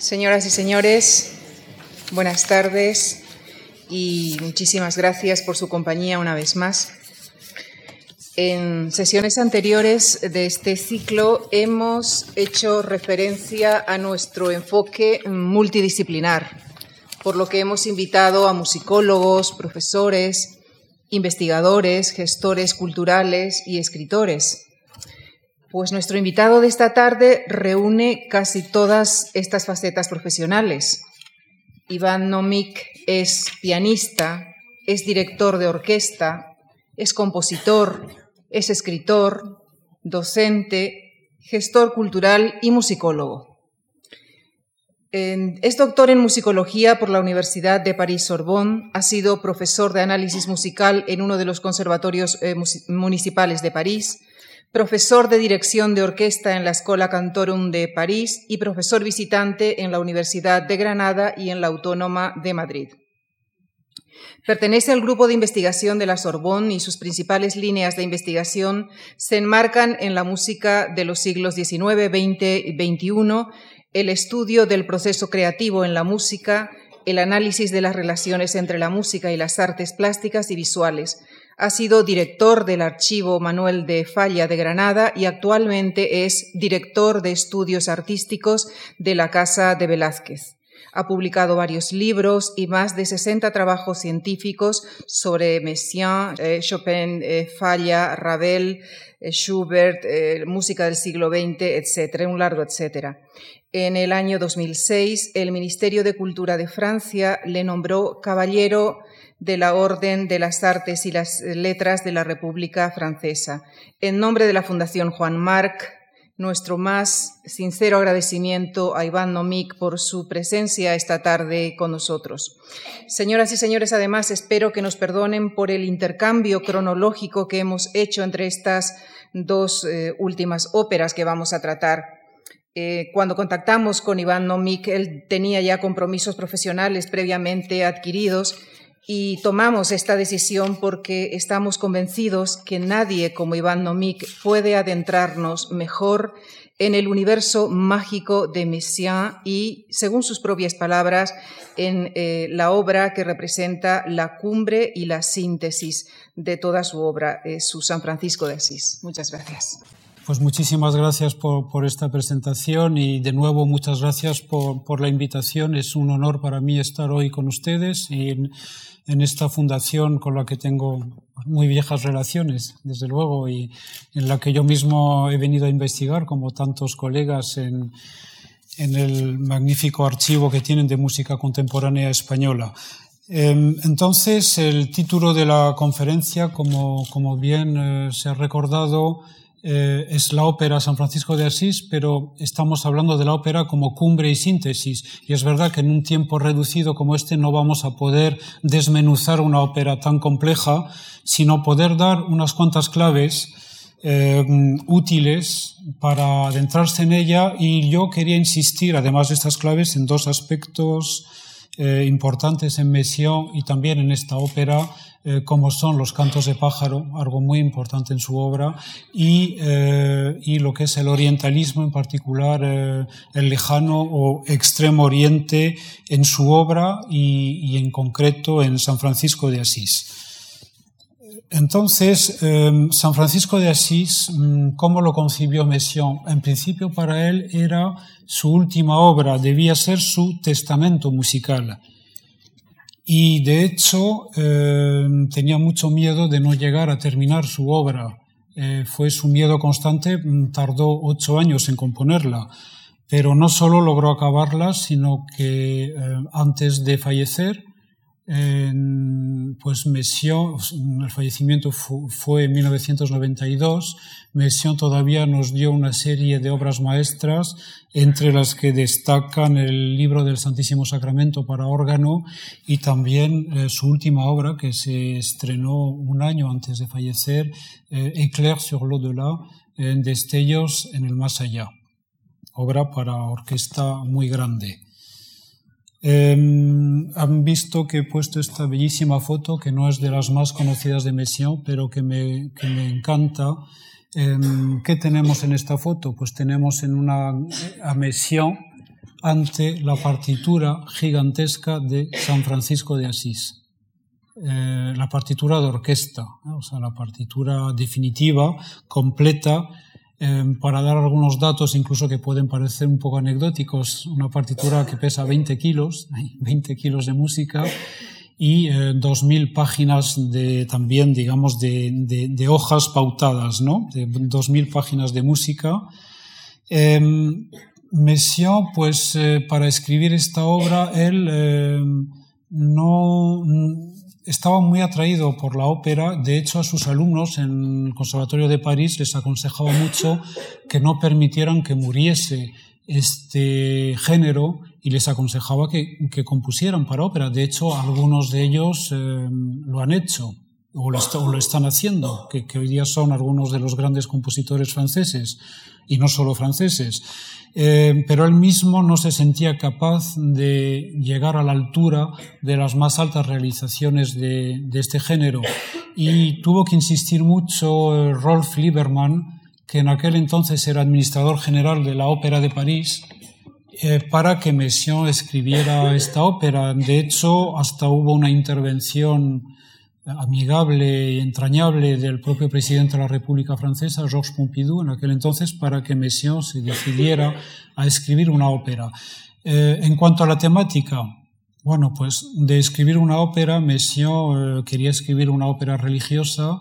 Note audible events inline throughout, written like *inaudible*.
Señoras y señores, buenas tardes y muchísimas gracias por su compañía una vez más. En sesiones anteriores de este ciclo hemos hecho referencia a nuestro enfoque multidisciplinar, por lo que hemos invitado a musicólogos, profesores, investigadores, gestores culturales y escritores pues nuestro invitado de esta tarde reúne casi todas estas facetas profesionales. Iván Nomik es pianista, es director de orquesta, es compositor, es escritor, docente, gestor cultural y musicólogo. Es doctor en musicología por la Universidad de París-Sorbonne, ha sido profesor de análisis musical en uno de los conservatorios eh, municipales de París, profesor de dirección de orquesta en la Escola Cantorum de París y profesor visitante en la Universidad de Granada y en la Autónoma de Madrid. Pertenece al grupo de investigación de la Sorbonne y sus principales líneas de investigación se enmarcan en la música de los siglos XIX, XX y XXI, el estudio del proceso creativo en la música, el análisis de las relaciones entre la música y las artes plásticas y visuales, ha sido director del Archivo Manuel de Falla de Granada y actualmente es director de estudios artísticos de la Casa de Velázquez. Ha publicado varios libros y más de 60 trabajos científicos sobre Messiaen, eh, Chopin, eh, Falla, Ravel, eh, Schubert, música del siglo XX, etcétera, un largo etcétera. En el año 2006, el Ministerio de Cultura de Francia le nombró caballero de la Orden de las Artes y las Letras de la República Francesa. En nombre de la Fundación Juan Marc, nuestro más sincero agradecimiento a Iván Nomik por su presencia esta tarde con nosotros. Señoras y señores, además espero que nos perdonen por el intercambio cronológico que hemos hecho entre estas dos eh, últimas óperas que vamos a tratar. Eh, cuando contactamos con Iván Nomik, él tenía ya compromisos profesionales previamente adquiridos y tomamos esta decisión porque estamos convencidos que nadie como Iván Nomik puede adentrarnos mejor en el universo mágico de Messiaen y, según sus propias palabras, en eh, la obra que representa la cumbre y la síntesis de toda su obra, su San Francisco de Asís. Muchas gracias. Pues muchísimas gracias por, esta presentación y de nuevo muchas gracias por, la invitación. Es un honor para mí estar hoy con ustedes y en, esta fundación con la que tengo muy viejas relaciones, desde luego, y en la que yo mismo he venido a investigar, como tantos colegas, en, el magnífico archivo que tienen de música contemporánea española. Em, entonces, el título de la conferencia, como, bien eh, se ha recordado, eh, es la ópera San Francisco de Asís, pero estamos hablando de la ópera como cumbre y síntesis. Y es verdad que en un tiempo reducido como este no vamos a poder desmenuzar una ópera tan compleja, sino poder dar unas cuantas claves eh, útiles para adentrarse en ella. Y yo quería insistir, además de estas claves, en dos aspectos eh, importantes en Messiaen y también en esta ópera eh, como son los cantos de pájaro, algo muy importante en su obra, y, eh, y lo que es el orientalismo, en particular eh, el lejano o extremo oriente en su obra y, y en concreto en San Francisco de Asís. Entonces, San Francisco de Asís, mm, ¿cómo lo concibió Messiaen? En principio para él era su última obra, debía ser su testamento musical. Y de hecho eh, tenía mucho miedo de no llegar a terminar su obra. Eh, fue su miedo constante, mm, tardó ocho años en componerla, pero no solo logró acabarla, sino que eh, antes de fallecer pues Messiaen, el fallecimiento fue en 1992, Messiaen todavía nos dio una serie de obras maestras, entre las que destacan el libro del Santísimo Sacramento para órgano y también eh, su última obra que se estrenó un año antes de fallecer, eh, Éclair sur l'au-delà, en Destellos en el más allá, obra para orquesta muy grande. Em, han visto que he puesto esta bellísima foto, que no es de las más conocidas de Messiaen, pero que me, que me encanta. Em, ¿Qué tenemos en esta foto? Pues tenemos en una, a Messiaen ante la partitura gigantesca de San Francisco de Asís. Eh, la partitura de orquesta, o sea, la partitura definitiva, completa, eh, para dar algunos datos incluso que pueden parecer un poco anecdóticos, una partitura que pesa 20 kilos, *laughs* 20 kilos de música y eh, 2.000 páginas de, también, digamos, de, de, hojas pautadas, ¿no? De 2.000 páginas de música. Messiaen, pues, eh, para escribir esta obra, él em, no estaba muy atraído por la ópera. De hecho, a sus alumnos en el Conservatorio de París les aconsejaba mucho que no permitieran que muriese este género y les aconsejaba que, que compusieran para ópera. De hecho, algunos de ellos eh, lo han hecho o lo, o lo están haciendo, que, que, hoy día son algunos de los grandes compositores franceses y no solo franceses. Eh, pero él mismo no se sentía capaz de llegar a la altura de las más altas realizaciones de, de este género y tuvo que insistir mucho eh, Rolf Liebermann, que en aquel entonces era administrador general de la Ópera de París, eh, para que Messiaen escribiera esta ópera. De hecho, hasta hubo una intervención amigable y entrañable del propio presidente de la República Francesa, Georges Pompidou, en aquel entonces, para que Messiaen se decidiera a escribir una ópera. Eh, en cuanto a la temática, bueno, pues de escribir una ópera, Messiaen eh, quería escribir una ópera religiosa.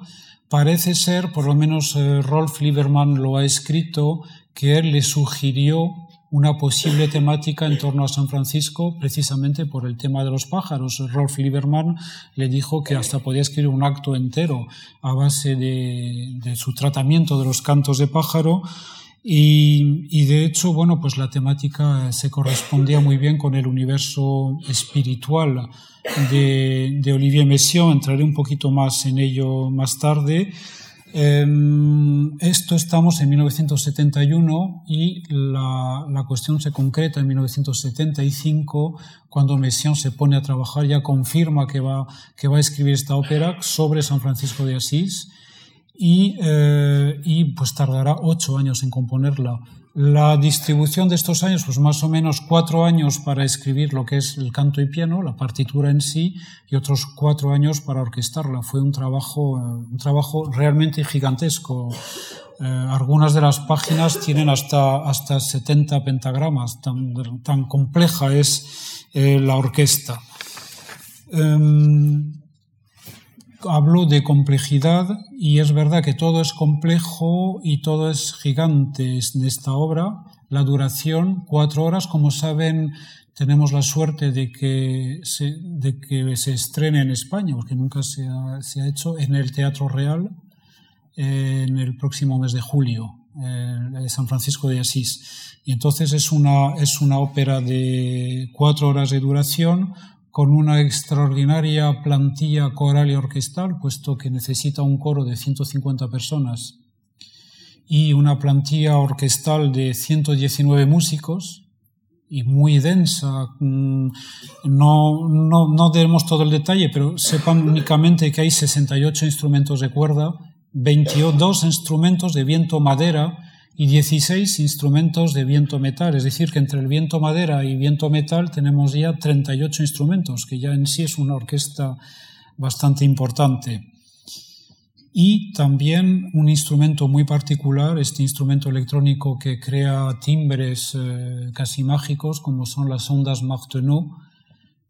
Parece ser, por lo menos eh, Rolf Liebermann lo ha escrito, que él le sugirió una posible temática en torno a San Francisco precisamente por el tema de los pájaros. Rolf Lieberman le dijo que hasta podía escribir un acto entero a base de, su tratamiento de los cantos de pájaro y, y, de hecho, bueno, pues la temática se correspondía muy bien con el universo espiritual de, de Olivier Messiaen. Entraré un poquito más en ello más tarde. Esto estamos en 1971 y la, la, cuestión se concreta en 1975 cuando Messiaen se pone a trabajar, ya confirma que va, que va a escribir esta ópera sobre San Francisco de Asís y, eh, y pues tardará ocho años en componerla. La distribución de estos años, pues más o menos cuatro años para escribir lo que es el canto y piano, la partitura en sí, y otros cuatro años para orquestarla. Fue un trabajo, eh, un trabajo realmente gigantesco. Eh, algunas de las páginas tienen hasta, hasta 70 pentagramas, tan, tan compleja es eh, la orquesta. Um, hablo de complejidad y es verdad que todo es complejo y todo es gigante en esta obra. La duración, cuatro horas, como saben, tenemos la suerte de que se, de que se estrene en España, porque nunca se ha, se ha hecho en el Teatro Real en el próximo mes de julio, de San Francisco de Asís. Y entonces es una, es una ópera de cuatro horas de duración, con una extraordinaria plantilla coral y orquestal, puesto que necesita un coro de 150 personas y una plantilla orquestal de 119 músicos y muy densa. Mm, no, no, no todo el detalle, pero sepan únicamente que hay 68 instrumentos de cuerda, 22 instrumentos de viento madera, y 16 instrumentos de viento metal, es decir, que entre el viento madera y viento metal tenemos ya 38 instrumentos, que ya en sí es una orquesta bastante importante. Y también un instrumento muy particular, este instrumento electrónico que crea timbres eh, casi mágicos, como son las ondas Martenot,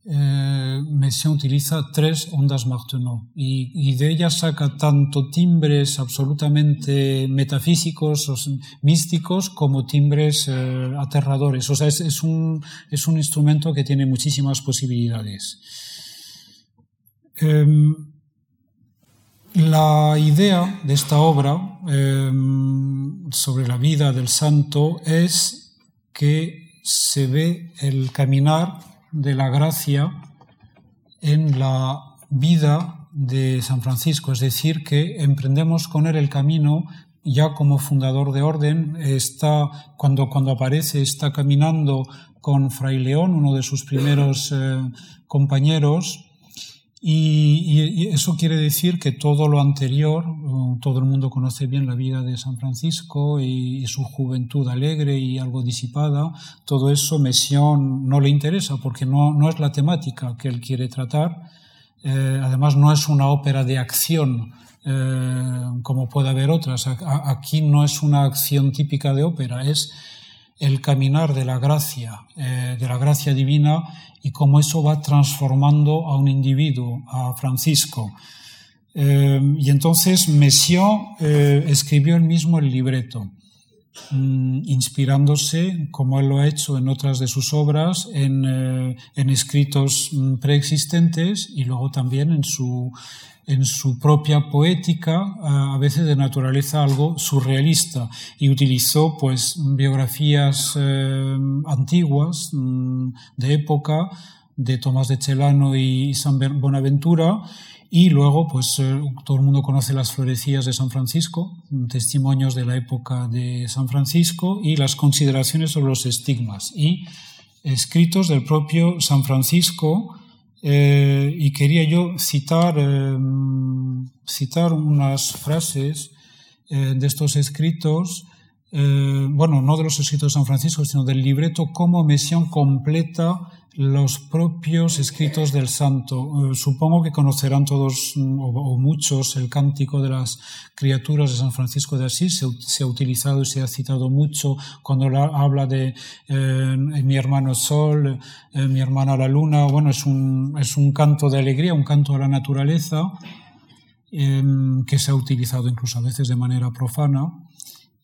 eh, Messiaen utiliza tres ondas Martenot y, de ellas saca tanto timbres absolutamente metafísicos místicos como timbres eh, aterradores. O sea, es, un, es, un, instrumento que tiene muchísimas posibilidades. Eh, la idea de esta obra em, sobre la vida del santo es que se ve el caminar de la gracia en la vida de San Francisco, es decir, que emprendemos con él el camino ya como fundador de orden, está, cuando, cuando aparece, está caminando con Fray León, uno de sus primeros eh, compañeros, Y, eso quiere decir que todo lo anterior, todo el mundo conoce bien la vida de San Francisco y, su juventud alegre y algo disipada, todo eso Messiaen no le interesa porque no, no es la temática que él quiere tratar. Eh, además, no es una ópera de acción eh, como puede haber otras. Aquí no es una acción típica de ópera, es el caminar de la gracia, eh, de la gracia divina y cómo eso va transformando a un individuo, a Francisco. Eh, y entonces Messiaen eh, escribió él mismo el libreto, mm, inspirándose, como él lo ha hecho en otras de sus obras, en, en escritos mm, preexistentes y luego también en su, en su propia poética, a veces de naturaleza algo surrealista, y utilizó pues biografías eh, antiguas mm, de época de Tomás de Celano y San Bonaventura, y luego, pues eh, todo el mundo conoce las florecías de San Francisco, testimonios de la época de San Francisco y las consideraciones sobre los estigmas. Y escritos del propio San Francisco, eh, y quería yo citar, eh, citar unas frases de estos escritos, bueno, no de los escritos de San Francisco, sino del libreto, cómo Mesión completa los propios escritos del santo. Eh, supongo que conocerán todos mm, o, muchos el cántico de las criaturas de San Francisco de Asís. Se, ha utilizado y se ha citado mucho cuando habla de eh, mi hermano Sol, eh, mi hermana la Luna. Bueno, es un, es un canto de alegría, un canto a la naturaleza em, que se ha utilizado incluso a veces de manera profana.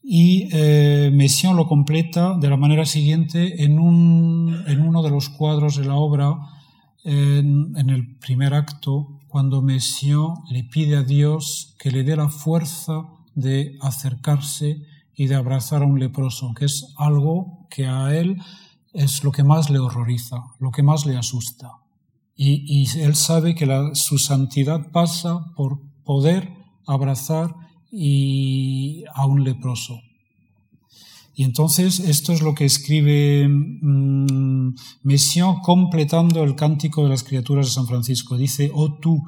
Y eh, Messiaen lo completa de la manera siguiente en, un, en uno de los cuadros de la obra, en, el primer acto, cuando Messiaen le pide a Dios que le dé la fuerza de acercarse y de abrazar a un leproso, que es algo que a él es lo que más le horroriza, lo que más le asusta. Y, y él sabe que la, su santidad pasa por poder abrazar y a un leproso. Y entonces esto es lo que escribe mmm, Messiaen completando el cántico de las criaturas de San Francisco. Dice, oh tú,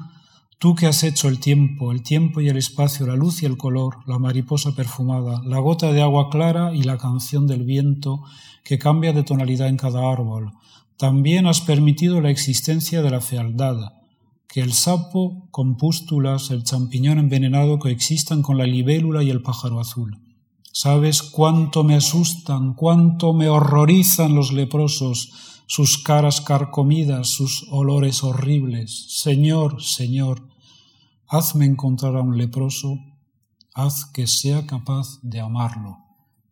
tú que has hecho el tiempo, el tiempo y el espacio, la luz y el color, la mariposa perfumada, la gota de agua clara y la canción del viento que cambia de tonalidad en cada árbol. También has permitido la existencia de la fealdad, que el sapo con pústulas, el champiñón envenenado coexistan con la libélula y el pájaro azul. ¿Sabes cuánto me asustan, cuánto me horrorizan los leprosos, sus caras carcomidas, sus olores horribles? Señor, Señor, hazme encontrar a un leproso, haz que sea capaz de amarlo.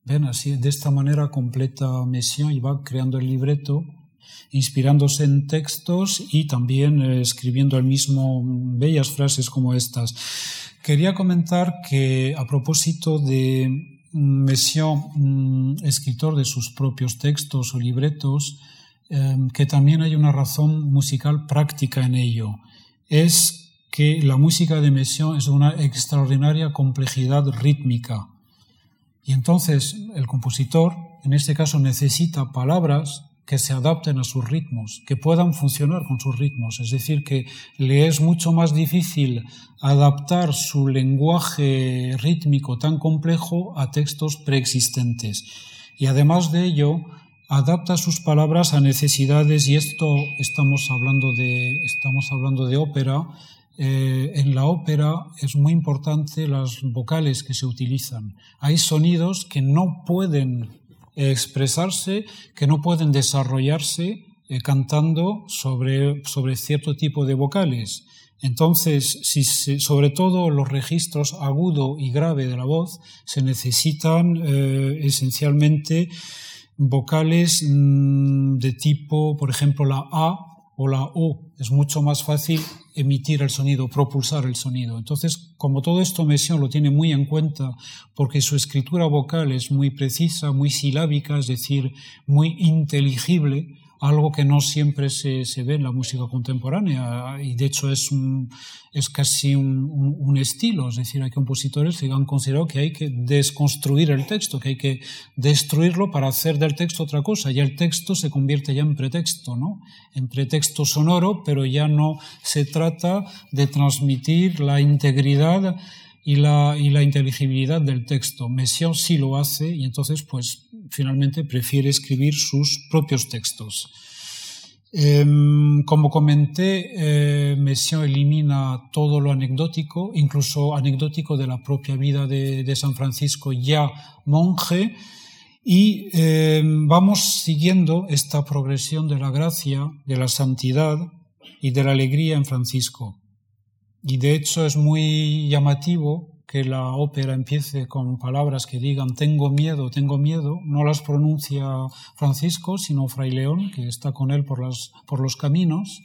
Ven así, de esta manera completa Mesión y va creando el libreto inspirándose en textos y también eh, escribiendo al mismo bellas frases como estas. Quería comentar que a propósito de Messiaen, mm, escritor de sus propios textos o libretos, em, que también hay una razón musical práctica en ello. Es que la música de Messiaen es de una extraordinaria complejidad rítmica. Y entonces el compositor, en este caso, necesita palabras que se adapten a sus ritmos, que puedan funcionar con sus ritmos. Es decir, que le es mucho más difícil adaptar su lenguaje rítmico tan complejo a textos preexistentes. Y además de ello, adapta sus palabras a necesidades, y esto estamos hablando de, estamos hablando de ópera, eh, en la ópera es muy importante las vocales que se utilizan. Hay sonidos que no pueden expresarse, que no pueden desarrollarse eh, cantando sobre, sobre cierto tipo de vocales. Entonces, si sobre todo los registros agudo y grave de la voz, se necesitan eh, esencialmente vocales mm, de tipo, por ejemplo, la A o la O. Es mucho más fácil emitir el sonido, propulsar el sonido. Entonces, como todo esto Messiaen lo tiene muy en cuenta, porque su escritura vocal es muy precisa, muy silábica, es decir, muy inteligible, algo que no siempre se, se, ve en la música contemporánea y de hecho es, es casi un, un, estilo, es decir, hay compositores que han considerado que hay que desconstruir el texto, que hay que destruirlo para hacer del texto otra cosa y el texto se convierte ya en pretexto, ¿no? En pretexto sonoro, pero ya no se trata de transmitir la integridad y la, y la inteligibilidad del texto. Messiaen sí lo hace y entonces pues finalmente prefiere escribir sus propios textos. Em, como comenté, eh, elimina todo lo anecdótico, incluso anecdótico de la propia vida de, de San Francisco ya monje, y em, vamos siguiendo esta progresión de la gracia, de la santidad y de la alegría en Francisco. Y de hecho es muy llamativo que la ópera empiece con palabras que digan tengo miedo, tengo miedo, no las pronuncia Francisco, sino Fray León, que está con él por, las, por los caminos,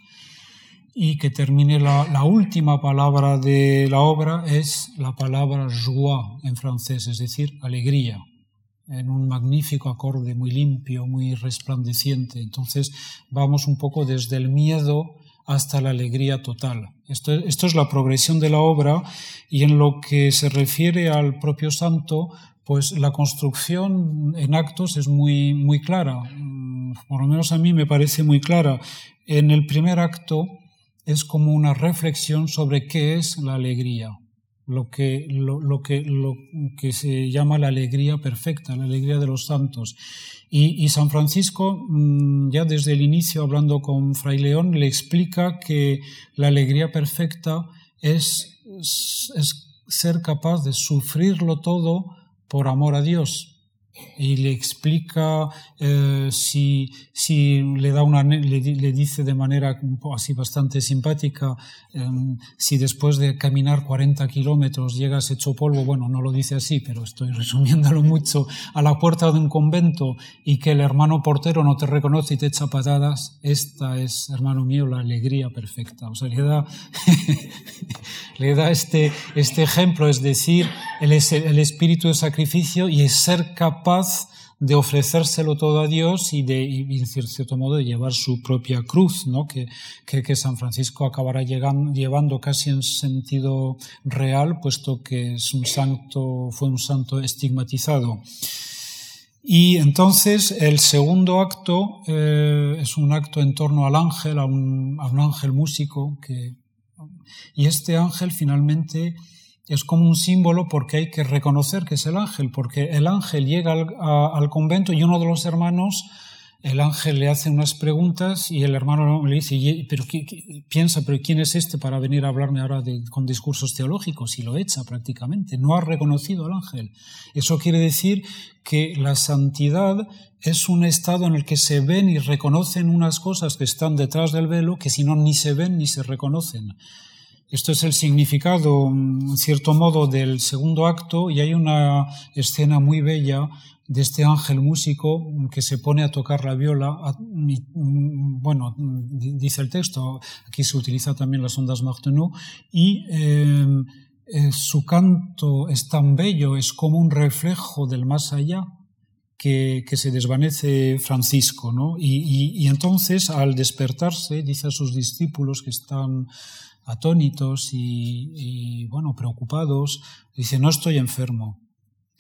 y que termine la, la, última palabra de la obra es la palabra joie en francés, es decir, alegría, en un magnífico acorde muy limpio, muy resplandeciente. Entonces vamos un poco desde el miedo hasta la alegría total. Esto, esto, es la progresión de la obra y en lo que se refiere al propio santo, pues la construcción en actos es muy, muy clara, mm, por lo menos a mí me parece muy clara. En el primer acto es como una reflexión sobre qué es la alegría lo que, lo, que, lo que se llama la alegría perfecta, la alegría de los santos. Y, San Francisco, mm, ya desde el inicio, hablando con Fray León, le explica que la alegría perfecta es, es ser capaz de sufrirlo todo por amor a Dios, y le explica eh, si, si, le da una le, le, dice de manera así bastante simpática eh, si después de caminar 40 kilómetros llegas hecho polvo bueno no lo dice así pero estoy *laughs* resumiéndolo mucho a la puerta de un convento y que el hermano portero no te reconoce y te echa patadas esta es hermano mío la alegría perfecta. O sea le da *laughs* le da este este ejemplo es decir el, el espíritu de sacrificio y es ser capaz de ofrecérselo todo a Dios y de, cierto modo, de llevar su propia cruz, ¿no? que, que, que San Francisco acabará llegando, llevando casi en sentido real, puesto que es un santo, fue un santo estigmatizado. Y entonces el segundo acto eh, es un acto en torno al ángel, a un, a un ángel músico, que, y este ángel finalmente es como un símbolo porque hay que reconocer que es el ángel, porque el ángel llega al, convento y uno de los hermanos, el ángel le hace unas preguntas y el hermano le dice, pero piensa, pero ¿quién es este para venir a hablarme ahora con discursos teológicos? Y lo echa prácticamente, no ha reconocido al ángel. Eso quiere decir que la santidad es un estado en el que se ven y reconocen unas cosas que están detrás del velo que si no ni se ven ni se reconocen. Esto es el significado, en cierto modo, del segundo acto y hay una escena muy bella de este ángel músico que se pone a tocar la viola. Bueno, dice el texto, aquí se utiliza también las ondas Martenot y eh, eh, su canto es tan bello, es como un reflejo del más allá. Que, que se desvanece Francisco, ¿no? Y, y, y entonces, al despertarse, dice a sus discípulos que están atónitos y, bueno, preocupados, dice, no estoy enfermo.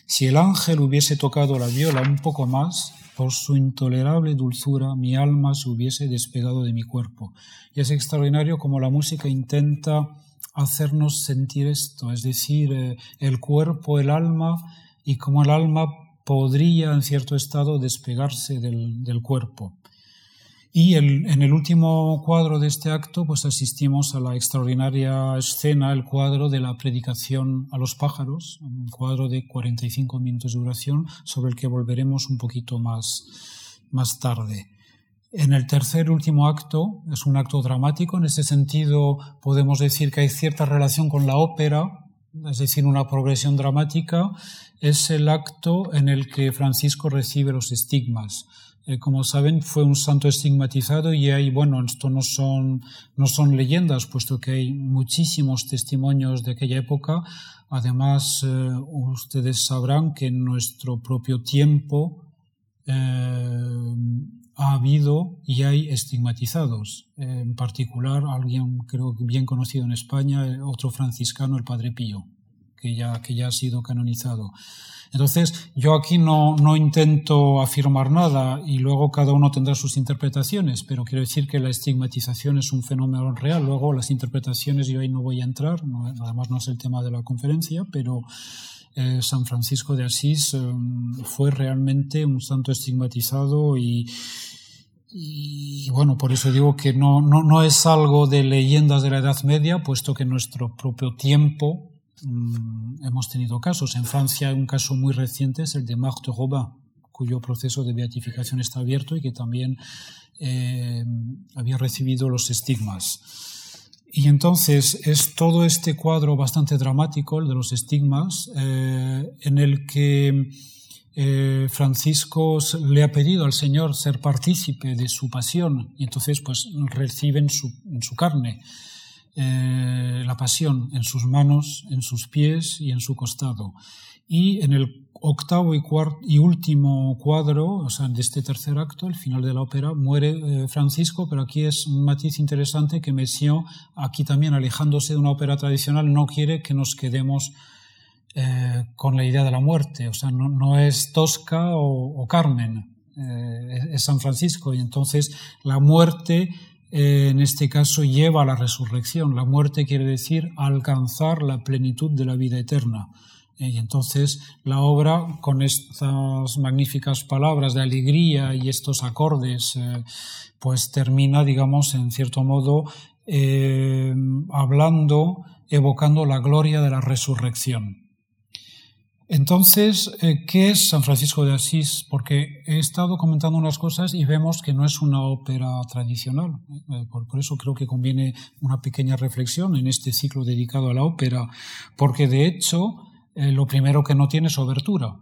Si el ángel hubiese tocado la viola un poco más, por su intolerable dulzura, mi alma se hubiese despegado de mi cuerpo. Y es extraordinario como la música intenta hacernos sentir esto, es decir, eh, el cuerpo, el alma, y como el alma podría en cierto estado despegarse del cuerpo. Y en el último cuadro de este acto, pues asistimos a la extraordinaria escena, el cuadro de la predicación a los pájaros, un cuadro de 45 minutos de duración, sobre el que volveremos un poquito más, más tarde. En el tercer último acto, es un acto dramático, en ese sentido podemos decir que hay cierta relación con la ópera, es decir, una progresión dramática, es el acto en el que Francisco recibe los estigmas eh, como saben, fue un santo estigmatizado y hay, bueno, esto no son, no son leyendas, puesto que hay muchísimos testimonios de aquella época. Además, eh, ustedes sabrán que en nuestro propio tiempo, eh, ha habido y hay estigmatizados. En particular, alguien creo bien conocido en España, otro franciscano, el Padre Pío, que ya, que ya ha sido canonizado. Entonces, yo aquí no, no intento afirmar nada y luego cada uno tendrá sus interpretaciones, pero quiero decir que la estigmatización es un fenómeno real. Luego, las interpretaciones yo ahí no voy a entrar, además no es el tema de la conferencia, pero eh, San Francisco de Asís eh, fue realmente un santo estigmatizado y, y bueno, por eso digo que no, no, no, es algo de leyendas de la Edad Media, puesto que nuestro propio tiempo Mm, hemos tenido casos. En Francia un caso muy reciente, es el de Marthe Robin, cuyo proceso de beatificación está abierto y que también eh, había recibido los estigmas. Y entonces es todo este cuadro bastante dramático, el de los estigmas, eh, en el que eh, Francisco le ha pedido al Señor ser partícipe de su pasión y entonces pues reciben en su carne eh, la pasión en sus manos, en sus pies y en su costado. Y en el octavo y, y último cuadro, o sea, de este tercer acto, el final de la ópera, muere eh, Francisco, pero aquí es un matiz interesante que Messiaen, aquí también alejándose de una ópera tradicional, no quiere que nos quedemos eh, con la idea de la muerte, o sea, no, es Tosca o, Carmen, es San Francisco, y entonces la muerte eh, en este caso lleva a la resurrección. La muerte quiere decir alcanzar la plenitud de la vida eterna. Eh, y entonces la obra, con estas magníficas palabras de alegría y estos acordes, eh, pues termina, digamos, en cierto modo, hablando, evocando la gloria de la resurrección. Entonces, eh, ¿qué es San Francisco de Asís? Porque he estado comentando unas cosas y vemos que no es una ópera tradicional. Eh, por, eso creo que conviene una pequeña reflexión en este ciclo dedicado a la ópera, porque de hecho eh, lo primero que no tiene es obertura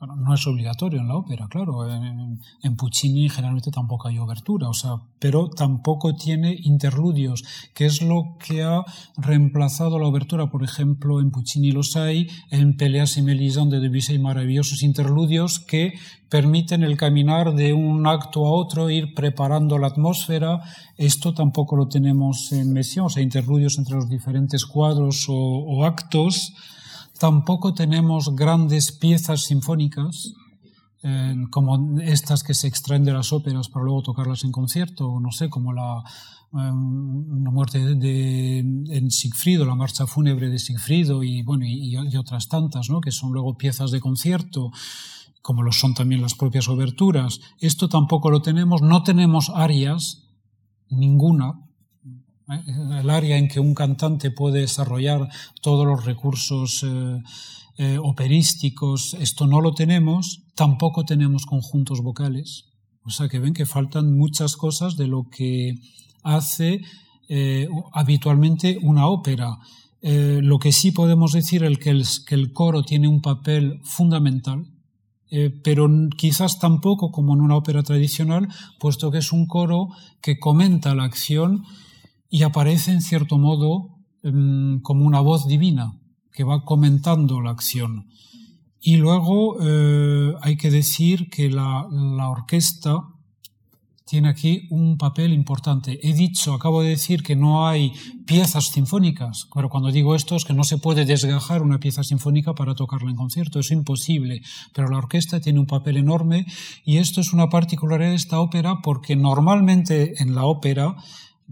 no es obligatorio en la ópera, claro. En, Puccini generalmente tampoco hay obertura, o sea, pero tampoco tiene interludios, que es lo que ha reemplazado la obertura. Por ejemplo, en Puccini los hay, en Peleas y Melisande de Debussy hay maravillosos interludios que permiten el caminar de un acto a otro, ir preparando la atmósfera. Esto tampoco lo tenemos en Messiaen, o sea, interludios entre los diferentes cuadros o actos. Tampoco tenemos grandes piezas sinfónicas, eh, como estas que se extraen de las óperas para luego tocarlas en concierto, no sé, como la, em, muerte de, en Sigfrido, la marcha fúnebre de Sigfrido y, bueno, y, otras tantas, ¿no? que son luego piezas de concierto como lo son también las propias oberturas. Esto tampoco lo tenemos, no tenemos arias, ninguna, ¿eh? el área en que un cantante puede desarrollar todos los recursos eh, eh, operísticos, esto no lo tenemos, tampoco tenemos conjuntos vocales. O sea que ven que faltan muchas cosas de lo que hace habitualmente una ópera. lo que sí podemos decir es que el, que el coro tiene un papel fundamental, pero quizás tampoco como en una ópera tradicional, puesto que es un coro que comenta la acción y aparece en cierto modo em, como una voz divina que va comentando la acción. Y luego eh, hay que decir que la, orquesta tiene aquí un papel importante. He dicho, acabo de decir que no hay piezas sinfónicas, pero cuando digo esto es que no se puede desgajar una pieza sinfónica para tocarla en concierto, es imposible. Pero la orquesta tiene un papel enorme y esto es una particularidad de esta ópera porque normalmente en la ópera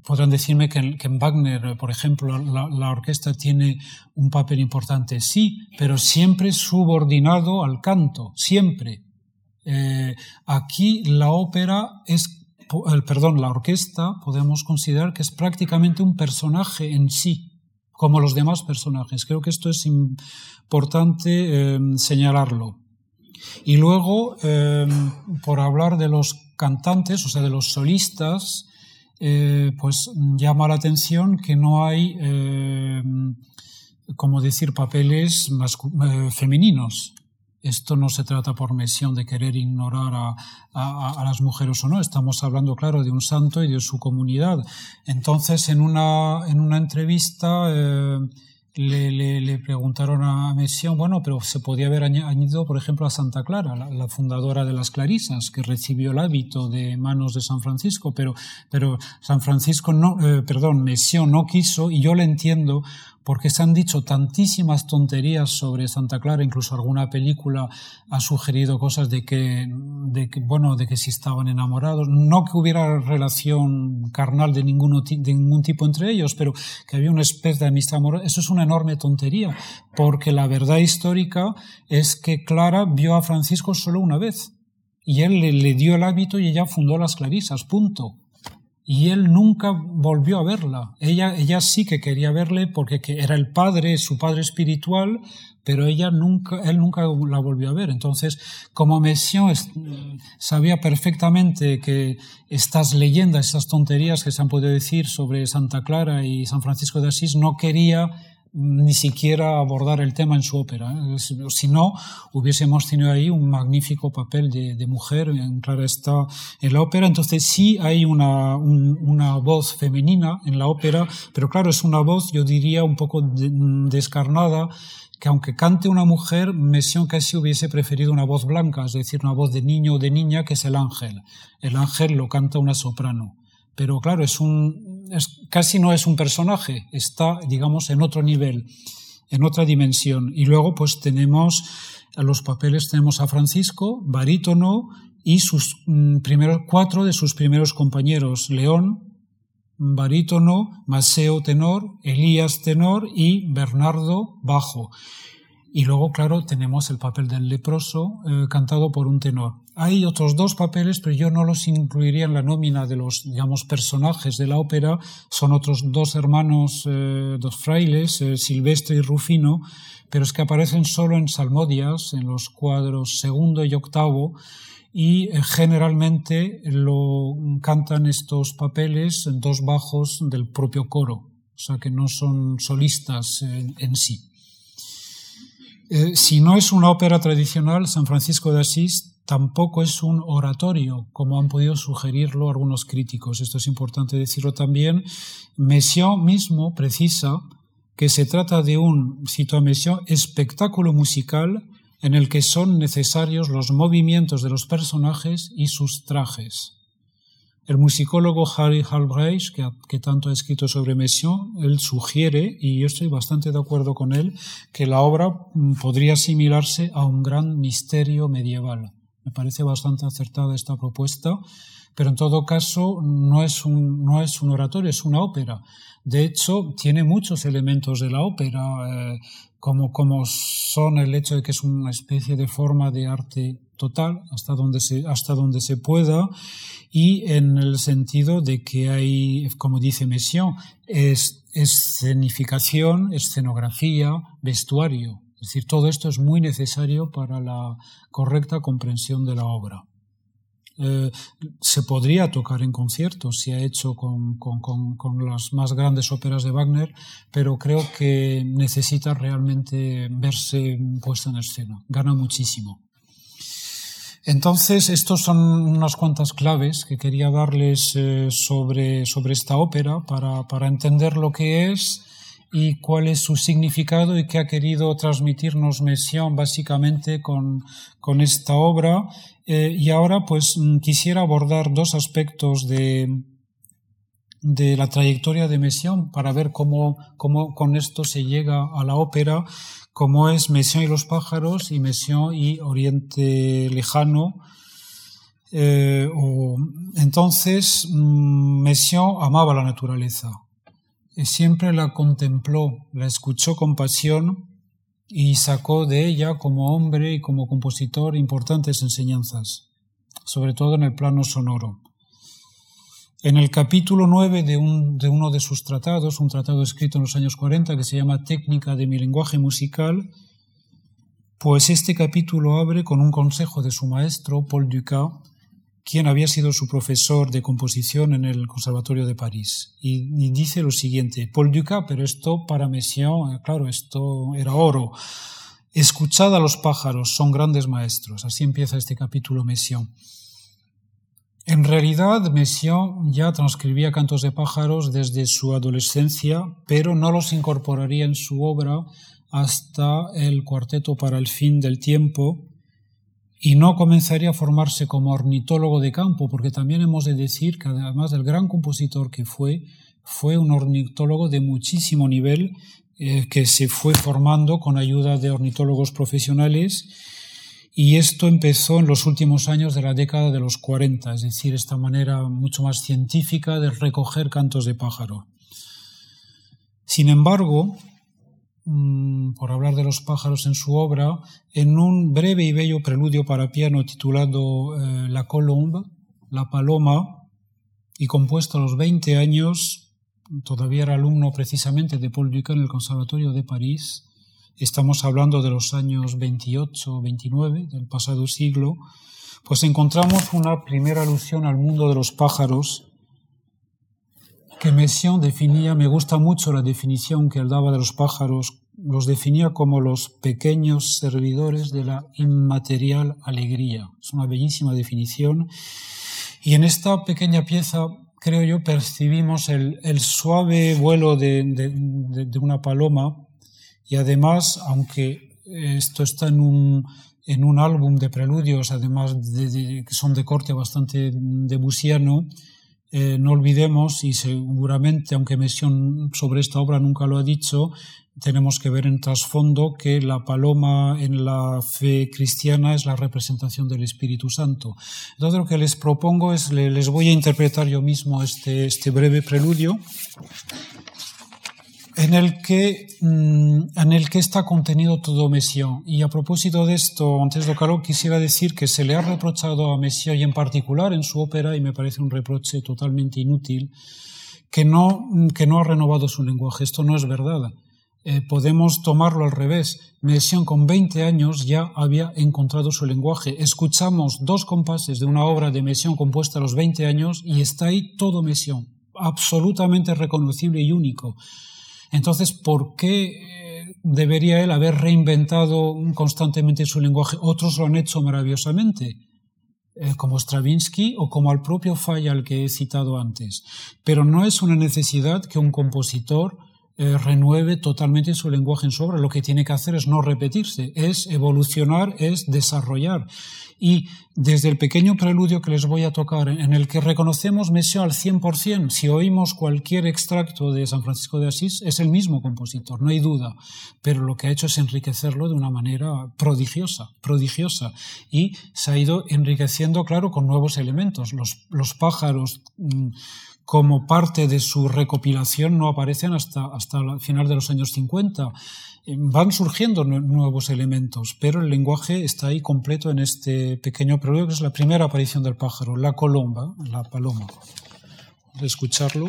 podrán decirme que en, Wagner, por ejemplo, la, orquesta tiene un papel importante. Sí, pero siempre subordinado al canto, siempre. Eh, aquí la ópera es, perdón, la orquesta podemos considerar que es prácticamente un personaje en sí, como los demás personajes. Creo que esto es importante eh, señalarlo. Y luego, eh, por hablar de los cantantes, o sea, de los solistas, eh, pues llama la atención que no hay, eh, como decir, papeles eh, femeninos. Esto no se trata por misión de querer ignorar a, las mujeres o no. Estamos hablando, claro, de un santo y de su comunidad. Entonces, en una, en una entrevista, le, preguntaron a Messiaen, bueno, pero se podía haber añadido, por ejemplo, a Santa Clara, la, fundadora de las Clarisas, que recibió el hábito de manos de San Francisco, pero, pero San Francisco no, eh, perdón, Messiaen no quiso, y yo le entiendo, porque se han dicho tantísimas tonterías sobre Santa Clara, incluso alguna película ha sugerido cosas de que, de que bueno, de que si estaban enamorados, no que hubiera relación carnal de, ninguno, ningún tipo entre ellos, pero que había una especie de amistad amorosa. Eso es una enorme tontería, porque la verdad histórica es que Clara vio a Francisco solo una vez. Y él le, le dio el hábito y ella fundó las Clarisas, punto y él nunca volvió a verla. Ella, ella sí que quería verle porque era el padre, su padre espiritual, pero ella nunca, él nunca la volvió a ver. Entonces, como Messiaen sabía perfectamente que estas leyendas, estas tonterías que se han podido decir sobre Santa Clara y San Francisco de Asís, no quería ni siquiera abordar el tema en su ópera. ¿eh? Si no, hubiésemos tenido ahí un magnífico papel de, mujer, en Clara está en la ópera. Entonces sí hay una, una, voz femenina en la ópera, pero claro, es una voz, yo diría, un poco descarnada, que aunque cante una mujer, Messiaen casi hubiese preferido una voz blanca, es decir, una voz de niño o de niña, que es el ángel. El ángel lo canta una soprano. Pero claro, es un, casi no es un personaje, está, digamos, en otro nivel, en otra dimensión. Y luego, pues tenemos a los papeles, tenemos a Francisco, barítono, y sus mm, primeros, cuatro de sus primeros compañeros, León, barítono, Maseo tenor, Elías tenor y Bernardo bajo. Y luego, claro, tenemos el papel del leproso eh, cantado por un tenor. Hay otros dos papeles, pero yo no los incluiría en la nómina de los, digamos, personajes de la ópera. Son otros dos hermanos, eh, dos frailes, eh, Silvestre y Rufino, pero es que aparecen solo en salmodias, en los cuadros segundo y octavo, y generalmente lo cantan estos papeles en dos bajos del propio coro, o sea que no son solistas en sí. Eh, si no es una ópera tradicional, San Francisco de Asís tampoco es un oratorio, como han podido sugerirlo algunos críticos. Esto es importante decirlo también. Messiaen mismo precisa que se trata de un, cito a Messiaen, espectáculo musical en el que son necesarios los movimientos de los personajes y sus trajes. El musicólogo Harry Halbreich, que, tanto ha escrito sobre Messiaen, él sugiere, y yo estoy bastante de acuerdo con él, que la obra mm, podría asimilarse a un gran misterio medieval. Me parece bastante acertada esta propuesta, pero en todo caso no es un, no es un oratorio, es una ópera. De hecho, tiene muchos elementos de la ópera, eh, como, como son el hecho de que es una especie de forma de arte total, hasta donde se, hasta donde se pueda, y en el sentido de que hay, como dice Messiaen, es escenificación, escenografía, vestuario. Es decir, todo esto es muy necesario para la correcta comprensión de la obra. Eh, se podría tocar en conciertos, se ha hecho con, con, con, las más grandes óperas de Wagner, pero creo que necesita realmente verse puesta en escena. Gana muchísimo. Entonces, estos son unas cuantas claves que quería darles eh, sobre, sobre esta ópera para, para entender lo que es y cuál es su significado y qué ha querido transmitirnos Messiaen básicamente con, con esta obra. Eh, y ahora pues mm, quisiera abordar dos aspectos de, de la trayectoria de Messiaen para ver cómo, cómo con esto se llega a la ópera como es Messiaen y los pájaros y Messiaen y Oriente Lejano. Eh, entonces, mm, Messiaen amaba la naturaleza, siempre la contempló, la escuchó con pasión y sacó de ella como hombre y como compositor importantes enseñanzas, sobre todo en el plano sonoro. En el capítulo 9 de, uno de sus tratados, un tratado escrito en los años 40 que se llama Técnica de mi lenguaje musical, pues este capítulo abre con un consejo de su maestro, Paul Ducas, quien había sido su profesor de composición en el Conservatorio de París. Y, dice lo siguiente, Paul Ducas, pero esto para Messiaen, claro, esto era oro. Escuchad a los pájaros, son grandes maestros. Así empieza este capítulo Messiaen. En realidad, Messiaen ya transcribía cantos de pájaros desde su adolescencia, pero no los incorporaría en su obra hasta el cuarteto para el fin del tiempo y no comenzaría a formarse como ornitólogo de campo, porque también hemos de decir que además del gran compositor que fue, fue un ornitólogo de muchísimo nivel eh, que se fue formando con ayuda de ornitólogos profesionales y esto empezó en los últimos años de la década de los 40, es decir, esta manera mucho más científica de recoger cantos de pájaro. Sin embargo, por hablar de los pájaros en su obra, en un breve y bello preludio para piano titulado eh, La Colombe, La Paloma, y compuesto a los 20 años, todavía era alumno precisamente de Paul Ducan en el Conservatorio de París, estamos hablando de los años 28 o 29 del pasado siglo, pues encontramos una primera alusión al mundo de los pájaros que Messiaen definía, me gusta mucho la definición que él daba de los pájaros, los definía como los pequeños servidores de la inmaterial alegría. Es una bellísima definición. Y en esta pequeña pieza, creo yo, percibimos el, suave vuelo de, de una paloma y además, aunque esto está en un, álbum de preludios, además de, que son de corte bastante debusiano, eh, no olvidemos, y seguramente, aunque mención sobre esta obra nunca lo ha dicho, tenemos que ver en trasfondo que la paloma en la fe cristiana es la representación del Espíritu Santo. Entonces lo que les propongo es, les voy a interpretar yo mismo este, este breve preludio en el que, mm, en el que está contenido todo Messiaen. Y a propósito de esto, antes de lo quisiera decir que se le ha reprochado a Messiaen, y en particular en su ópera, y me parece un reproche totalmente inútil, que no, que no ha renovado su lenguaje. Esto no es verdad. Eh, podemos tomarlo al revés. Messiaen con 20 años ya había encontrado su lenguaje. Escuchamos dos compases de una obra de Messiaen compuesta a los 20 años y está ahí todo Messiaen, absolutamente reconocible y único. Entonces, ¿por qué eh, debería él haber reinventado constantemente su lenguaje? Otros lo han hecho maravillosamente, eh, como Stravinsky o como al propio Fayal que he citado antes. Pero no es una necesidad que un compositor eh, renueve totalmente su lenguaje en su obra. Lo que tiene que hacer es no repetirse, es evolucionar, es desarrollar. Y desde el pequeño preludio que les voy a tocar, en el que reconocemos Messiaen al 100%, si oímos cualquier extracto de San Francisco de Asís, es el mismo compositor, no hay duda, pero lo que ha hecho es enriquecerlo de una manera prodigiosa, prodigiosa, y se ha ido enriqueciendo, claro, con nuevos elementos. Los, los pájaros, mm, como parte de su recopilación, no aparecen hasta, hasta el final de los años 50 van surgiendo nuevos elementos, pero el lenguaje está ahí completo en este pequeño preludio, que es la primera aparición del pájaro, la colomba, la paloma. Escucharlo.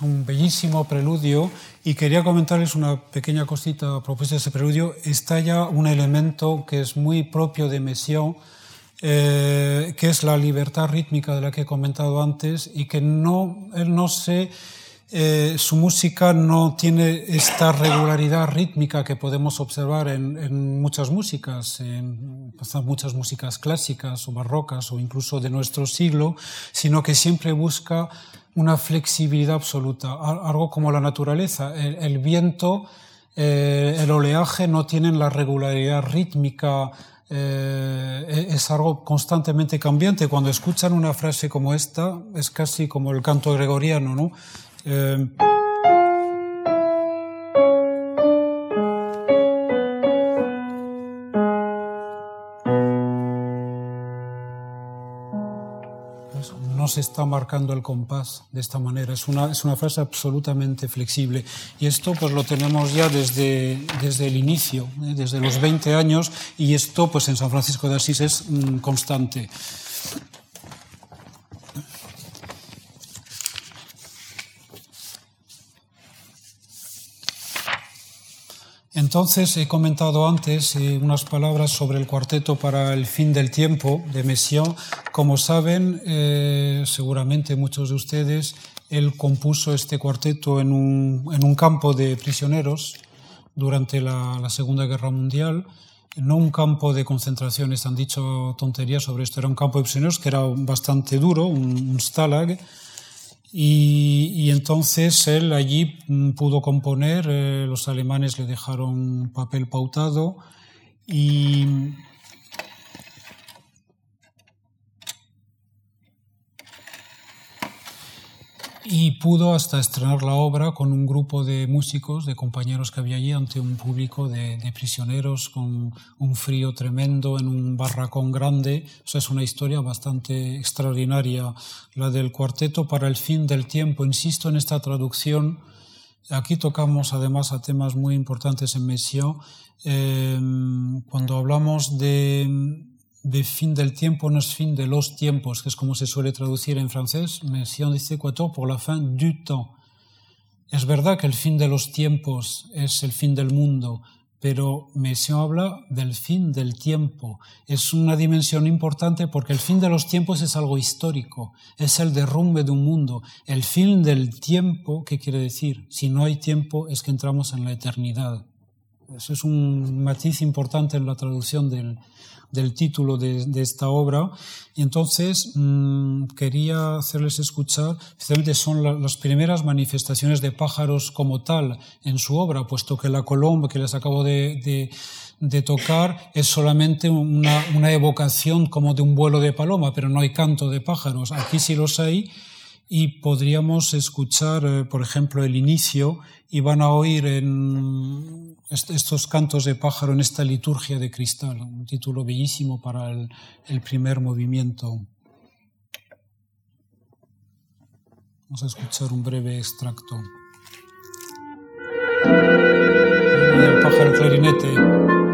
Bellísimo preludio y quería comentarles una pequeña cosita a propósito de ese preludio. Está ya un elemento que es muy propio de Messiaen, eh, que es la libertad rítmica de la que he comentado antes y que no, él no se eh, su música no tiene esta regularidad rítmica que podemos observar en, muchas músicas, en muchas músicas clásicas o barrocas o incluso de nuestro siglo, sino que siempre busca una flexibilidad absoluta, algo como la naturaleza. El, viento, eh, el oleaje no tienen la regularidad rítmica eh, es algo constantemente cambiante. Cuando escuchan una frase como esta, es casi como el canto gregoriano, ¿no? Eh, no se está marcando el compás de esta manera. Es una, es una frase absolutamente flexible. Y esto pues lo tenemos ya desde, desde el inicio, ¿eh? desde los 20 años, y esto pues en San Francisco de Asís es mm, constante. Entonces, he comentado antes eh, unas palabras sobre el cuarteto para el fin del tiempo de Messiaen. Como saben, eh, seguramente muchos de ustedes, él compuso este cuarteto en un, campo de prisioneros durante la, Segunda Guerra Mundial. No un campo de concentraciones, han dicho tonterías sobre esto, era un campo de prisioneros que era bastante duro, un stalag y, entonces él allí mm, pudo componer, eh, los alemanes le dejaron papel pautado y y pudo hasta estrenar la obra con un grupo de músicos, de compañeros que había allí, ante un público de, prisioneros con un frío tremendo en un barracón grande. O sea, es una historia bastante extraordinaria, la del cuarteto para el fin del tiempo. Insisto en esta traducción. Aquí tocamos además a temas muy importantes en Messiaen. Eh, cuando hablamos de de fin del tiempo no es fin de los tiempos, que es como se suele traducir en francés, mais dice quator por la fin du temps. Es verdad que el fin de los tiempos es el fin del mundo, pero Messiaen habla del fin del tiempo. Es una dimensión importante porque el fin de los tiempos es algo histórico, es el derrumbe de un mundo. El fin del tiempo, ¿qué quiere decir? Si no hay tiempo es que entramos en la eternidad. Eso es un matiz importante en la traducción del, del título de, esta obra. Y entonces mm, quería hacerles escuchar, precisamente son las primeras manifestaciones de pájaros como tal en su obra, puesto que la colomba que les acabo de, de, tocar es solamente una, una evocación como de un vuelo de paloma, pero no hay canto de pájaros. Aquí sí los hay y podríamos escuchar, eh, por ejemplo, el inicio y van a oír en estos cantos de pájaro en esta liturgia de cristal, un título bellísimo para el, el primer movimiento. Vamos a escuchar un breve extracto. el pájaro clarinete.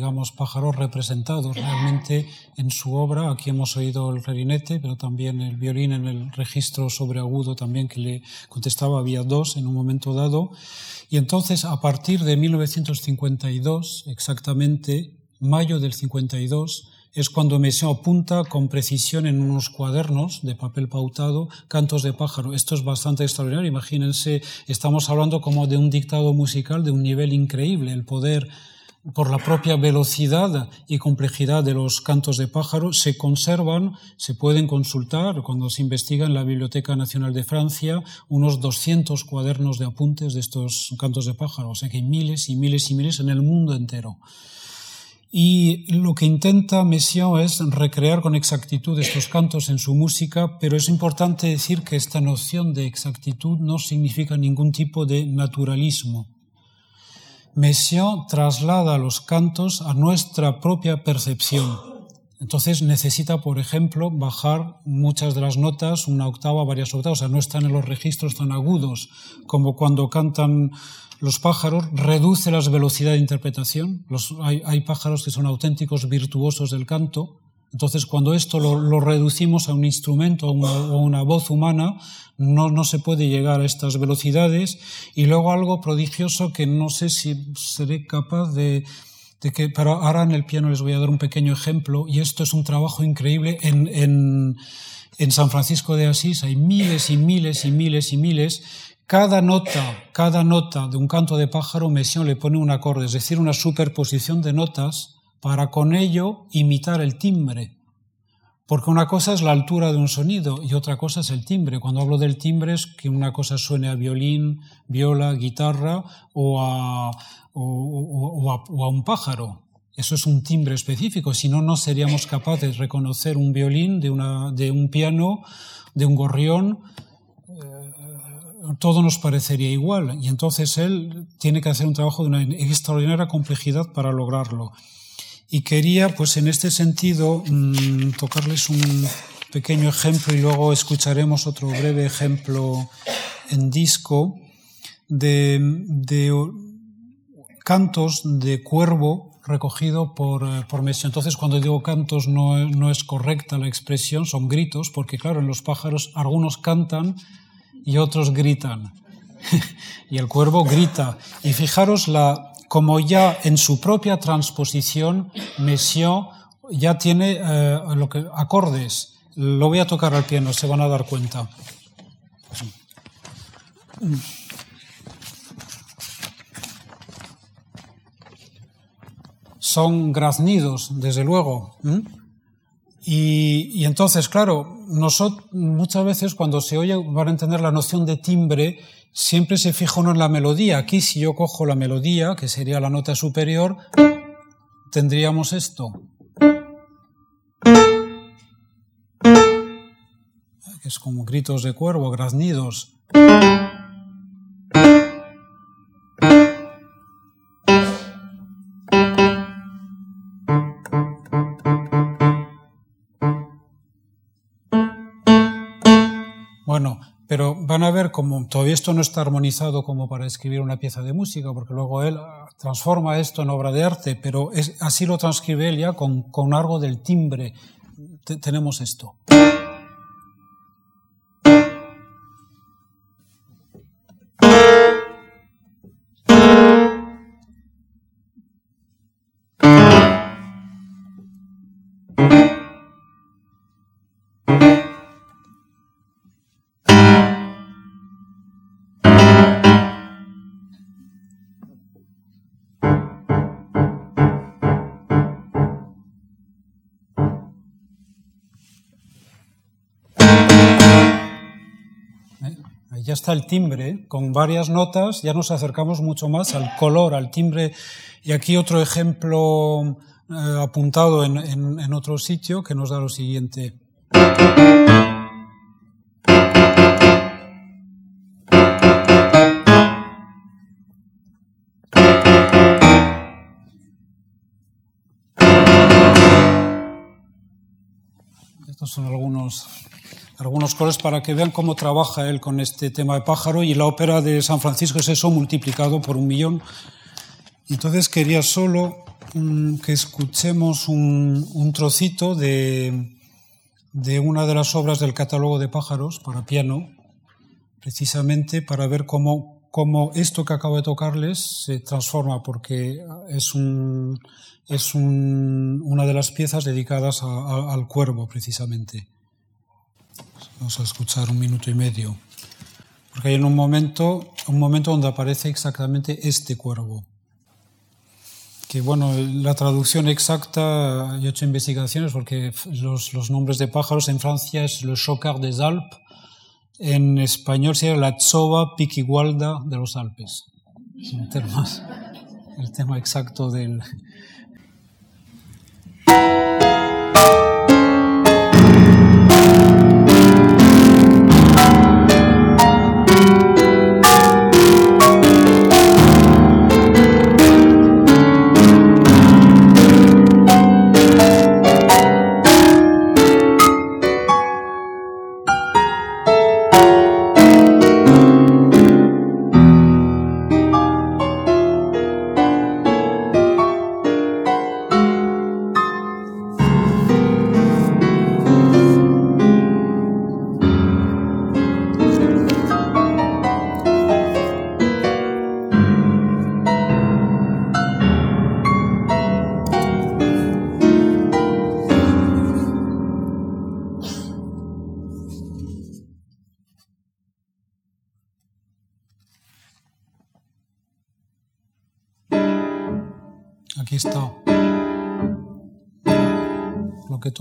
Digamos, pájaros representados. Realmente en su obra, aquí hemos oído el clarinete, pero también el violín en el registro sobreagudo también que le contestaba, había dos en un momento dado. Y entonces, a partir de 1952, exactamente, mayo del 52, es cuando Messiaen apunta con precisión en unos cuadernos de papel pautado cantos de pájaro. Esto es bastante extraordinario. Imagínense, estamos hablando como de un dictado musical de un nivel increíble, el poder por la propia velocidad y complejidad de los cantos de pájaro, se conservan, se pueden consultar cuando se investiga en la Biblioteca Nacional de Francia unos 200 cuadernos de apuntes de estos cantos de pájaro, o sea que hay miles y miles y miles en el mundo entero. Y lo que intenta Messiaen es recrear con exactitud estos cantos en su música, pero es importante decir que esta noción de exactitud no significa ningún tipo de naturalismo. Messiaen traslada los cantos a nuestra propia percepción. Entonces necesita, por ejemplo, bajar muchas de las notas, una octava, varias octavas, o sea, no están en los registros tan agudos como cuando cantan los pájaros, reduce las velocidades de interpretación. hay, pájaros que son auténticos virtuosos del canto. Entonces, cuando esto lo, reducimos a un instrumento o una, una, voz humana, no, no se puede llegar a estas velocidades. Y luego algo prodigioso que no sé si seré capaz de, de que, pero ahora en el piano les voy a dar un pequeño ejemplo, y esto es un trabajo increíble. En, en, en San Francisco de Asís hay miles y miles y miles y miles cada nota, cada nota de un canto de pájaro, Messiaen le pone un acorde, es decir, una superposición de notas para con ello imitar el timbre. Porque una cosa es la altura de un sonido y otra cosa es el timbre. Cuando hablo del timbre es que una cosa suene a violín, viola, guitarra o a, un pájaro. Eso es un timbre específico, si no, no seríamos capaces de reconocer un violín de, de un piano, de un gorrión, todo nos parecería igual y entonces él tiene que hacer un trabajo de una extraordinaria complejidad para lograrlo. Y quería, pues en este sentido, mm, tocarles un pequeño ejemplo y luego escucharemos otro breve ejemplo en disco de, cantos de cuervo recogido por, por Messi. Entonces, cuando digo cantos no, no es correcta la expresión, son gritos, porque claro, en los pájaros algunos cantan y otros gritan. *laughs* y el cuervo grita. Y fijaros la, como ya en su propia transposición, Messiaen ya tiene eh, acordes. Lo voy a tocar al piano, se van a dar cuenta. Son graznidos, desde luego. Y, entonces, claro, nosotros, muchas veces cuando se oye, van a entender la noción de timbre, siempre se fija uno en la melodía. Aquí, si yo cojo la melodía, que sería la nota superior, tendríamos esto. Que es como gritos de cuervo, graznidos. Como todavía esto no está armonizado como para escribir una pieza de música, porque luego él ah, transforma esto en obra de arte, pero es, así lo transcribe él ya con, con algo del timbre. tenemos esto. Ya está el timbre, con varias notas ya nos acercamos mucho más al color, al timbre. Y aquí otro ejemplo eh, apuntado en, en otro sitio que nos da lo siguiente. Estos son algunos algunos colores para que vean cómo trabaja él con este tema de pájaro y la ópera de San Francisco es eso multiplicado por un millón. Entonces quería solo mm, que escuchemos un, trocito de, de una de las obras del catálogo de pájaros para piano, precisamente para ver cómo cómo esto que acabo de tocarles se transforma, porque es, un, es un, una de las piezas dedicadas al cuervo, precisamente. Vamos a escuchar un minuto y medio. Porque hay en un momento, un momento donde aparece exactamente este cuervo. Que bueno, la traducción exacta, yo he hecho investigaciones porque los, los nombres de pájaros en Francia es le chocard des Alpes, en español sería la tsoba piquigualda de los Alpes. Es el tema, el tema exacto del,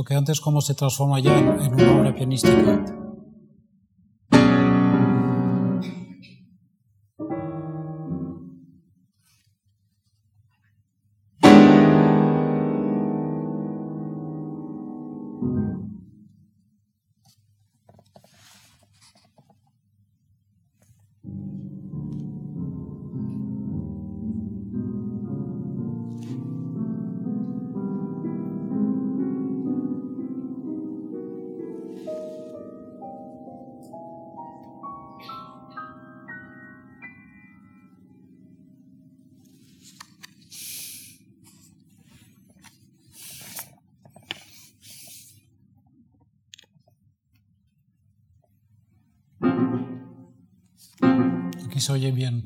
que antes cómo se transforma ya en, una obra pianística. Oye bien.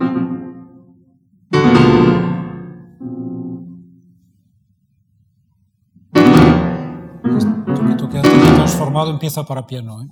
Esto que, que transformado empieza para piano. ¿eh?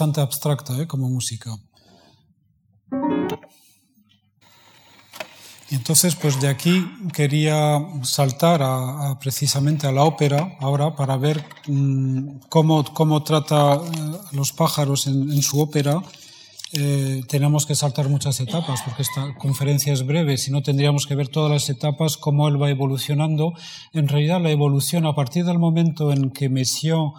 Bastante abstracta ¿eh? como música. Y entonces, pues de aquí quería saltar a, precisamente a la ópera ahora para ver mm, cómo, cómo, trata eh, los pájaros en, su ópera. Eh, tenemos que saltar muchas etapas porque esta conferencia es breve, si no tendríamos que ver todas las etapas, cómo él va evolucionando. En realidad, la evolución a partir del momento en que Messiaen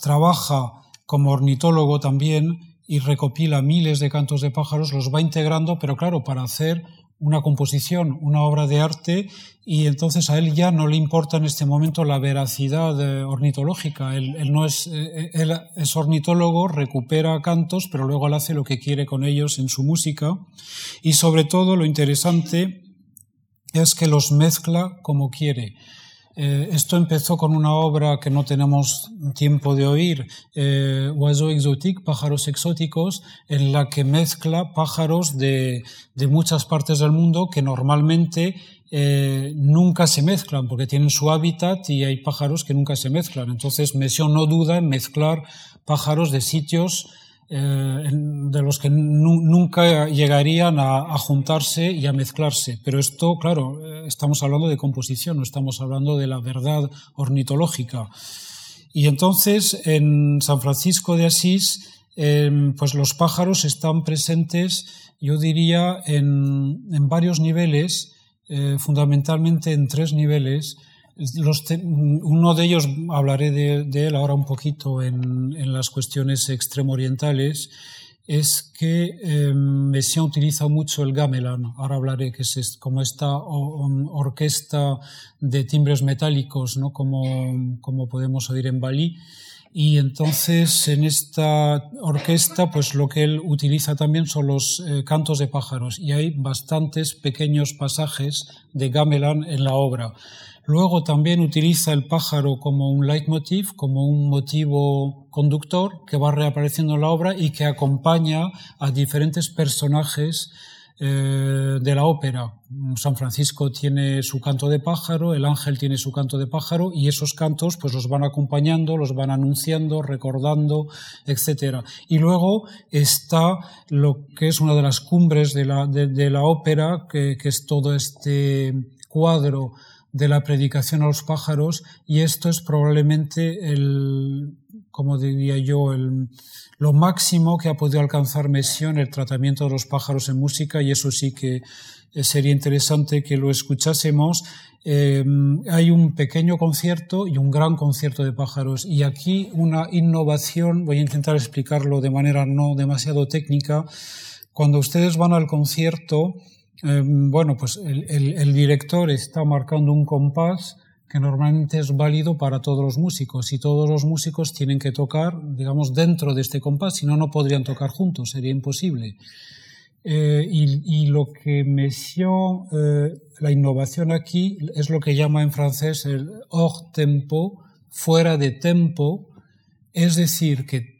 trabaja como ornitólogo también y recopila miles de cantos de pájaros, los va integrando, pero claro, para hacer una composición, una obra de arte, y entonces a él ya no le importa en este momento la veracidad eh, ornitológica. Él, no es, eh, él es ornitólogo, recupera cantos, pero luego él hace lo que quiere con ellos en su música. Y sobre todo lo interesante es que los mezcla como quiere. Eh, esto empezó con una obra que no tenemos tiempo de oír, eh, Oiseaux pájaros exóticos, en la que mezcla pájaros de, de muchas partes del mundo que normalmente eh, nunca se mezclan porque tienen su hábitat y hay pájaros que nunca se mezclan. Entonces Messiaen no duda en mezclar pájaros de sitios eh, de los que nunca llegarían a, juntarse y a mezclarse. Pero esto, claro, eh, estamos hablando de composición, no estamos hablando de la verdad ornitológica. Y entonces, en San Francisco de Asís, em, pues los pájaros están presentes, yo diría, en, varios niveles, eh, fundamentalmente en tres niveles, uno de ellos hablaré de, él ahora un poquito en, las cuestiones extremo orientales es que eh, Messiaen utiliza mucho el gamelan, ahora hablaré, que es como esta orquesta de timbres metálicos, ¿no? como, como podemos oír en Bali. Y entonces en esta orquesta, pues lo que él utiliza también son los eh, cantos de pájaros y hay bastantes pequeños pasajes de gamelan en la obra. Luego también utiliza el pájaro como un leitmotiv, como un motivo conductor que va reapareciendo en la obra y que acompaña a diferentes personajes eh, de la ópera. San Francisco tiene su canto de pájaro, el ángel tiene su canto de pájaro y esos cantos pues los van acompañando, los van anunciando, recordando, etc. Y luego está lo que es una de las cumbres de la, ópera, que es todo este cuadro de la predicación a los pájaros y esto es probablemente el, como diría yo, el, lo máximo que ha podido alcanzar Messiaen en el tratamiento de los pájaros en música y eso sí que eh, sería interesante que lo escuchásemos. Em, hay un pequeño concierto y un gran concierto de pájaros y aquí una innovación, voy a intentar explicarlo de manera no demasiado técnica. Cuando ustedes van al concierto, Em, bueno, pues el, director está marcando un compás que normalmente es válido para todos los músicos y todos los músicos tienen que tocar, digamos, dentro de este compás, si no, no podrían tocar juntos, sería imposible. Eh, y, lo que me eh, la innovación aquí es lo que llama en francés el hors tempo, fuera de tempo, es decir, que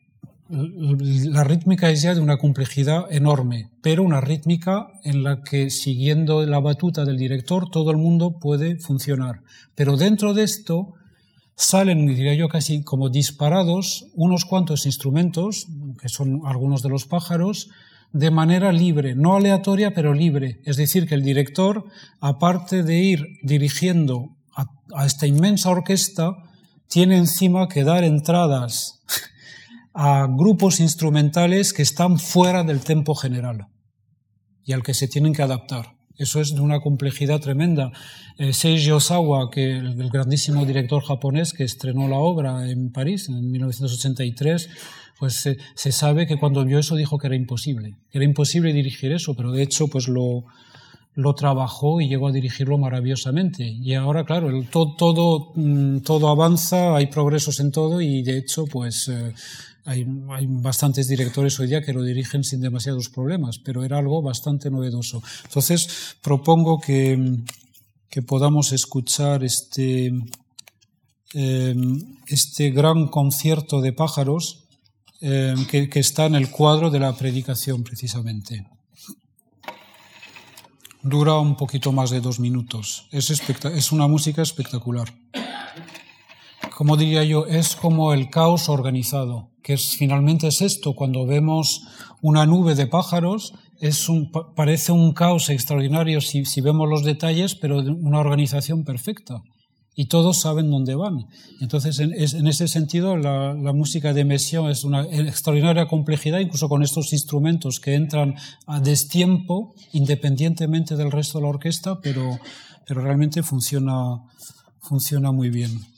la rítmica es ya de una complejidad enorme, pero una rítmica en la que siguiendo la batuta del director todo el mundo puede funcionar. Pero dentro de esto salen, diría yo, casi como disparados unos cuantos instrumentos, que son algunos de los pájaros, de manera libre, no aleatoria, pero libre. Es decir, que el director, aparte de ir dirigiendo a, a esta inmensa orquesta, tiene encima que dar entradas a grupos instrumentales que están fuera del tempo general y al que se tienen que adaptar. Eso es de una complejidad tremenda. Eh, Seiji Osawa, que el, grandísimo director japonés que estrenó la obra en París en 1983, pues se, sabe que cuando vio eso dijo que era imposible, que era imposible dirigir eso, pero de hecho pues lo, lo trabajó y llegó a dirigirlo maravillosamente. Y ahora, claro, todo, todo, mm, todo, avanza, hay progresos en todo y de hecho, pues eh, hay, bastantes directores hoy día que lo dirigen sin demasiados problemas, pero era algo bastante novedoso. Entonces, propongo que, podamos escuchar este, em, este gran concierto de pájaros em, que, está en el cuadro de la predicación, precisamente. Dura un poquito más de dos minutos. Es, es una música espectacular como diría yo, es como el caos organizado, que es, finalmente es esto, cuando vemos una nube de pájaros, es un, parece un caos extraordinario si, vemos los detalles, pero una organización perfecta. Y todos saben dónde van. Entonces, en, ese sentido, la, la, música de Messiaen es una extraordinaria complejidad, incluso con estos instrumentos que entran a destiempo, independientemente del resto de la orquesta, pero, pero realmente funciona, funciona muy bien.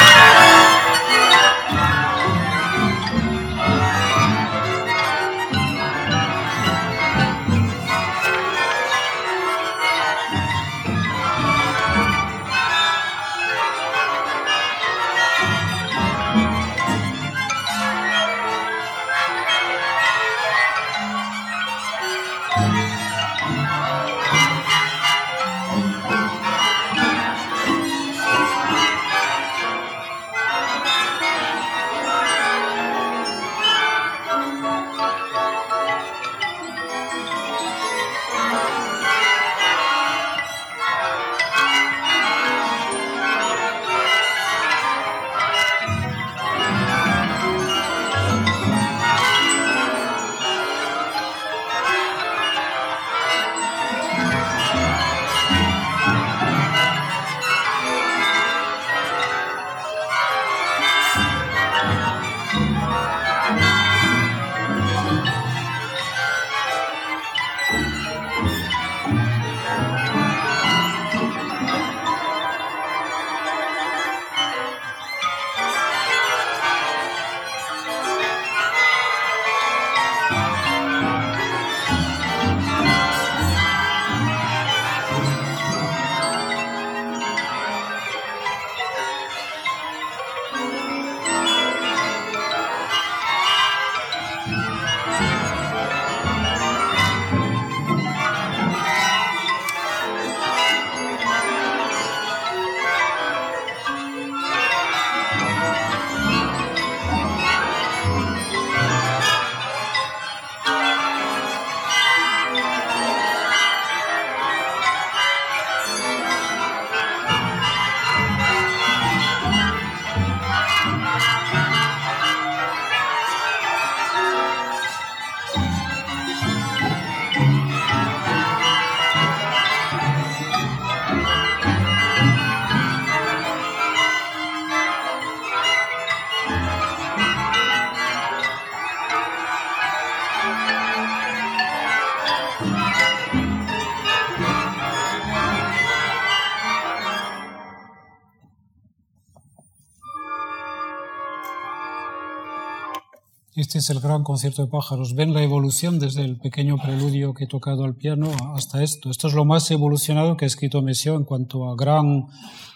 es el gran concierto de pájaros. Ven la evolución desde el pequeño preludio que he tocado al piano hasta esto. Esto es lo más evolucionado que ha escrito Messiaen en cuanto a gran,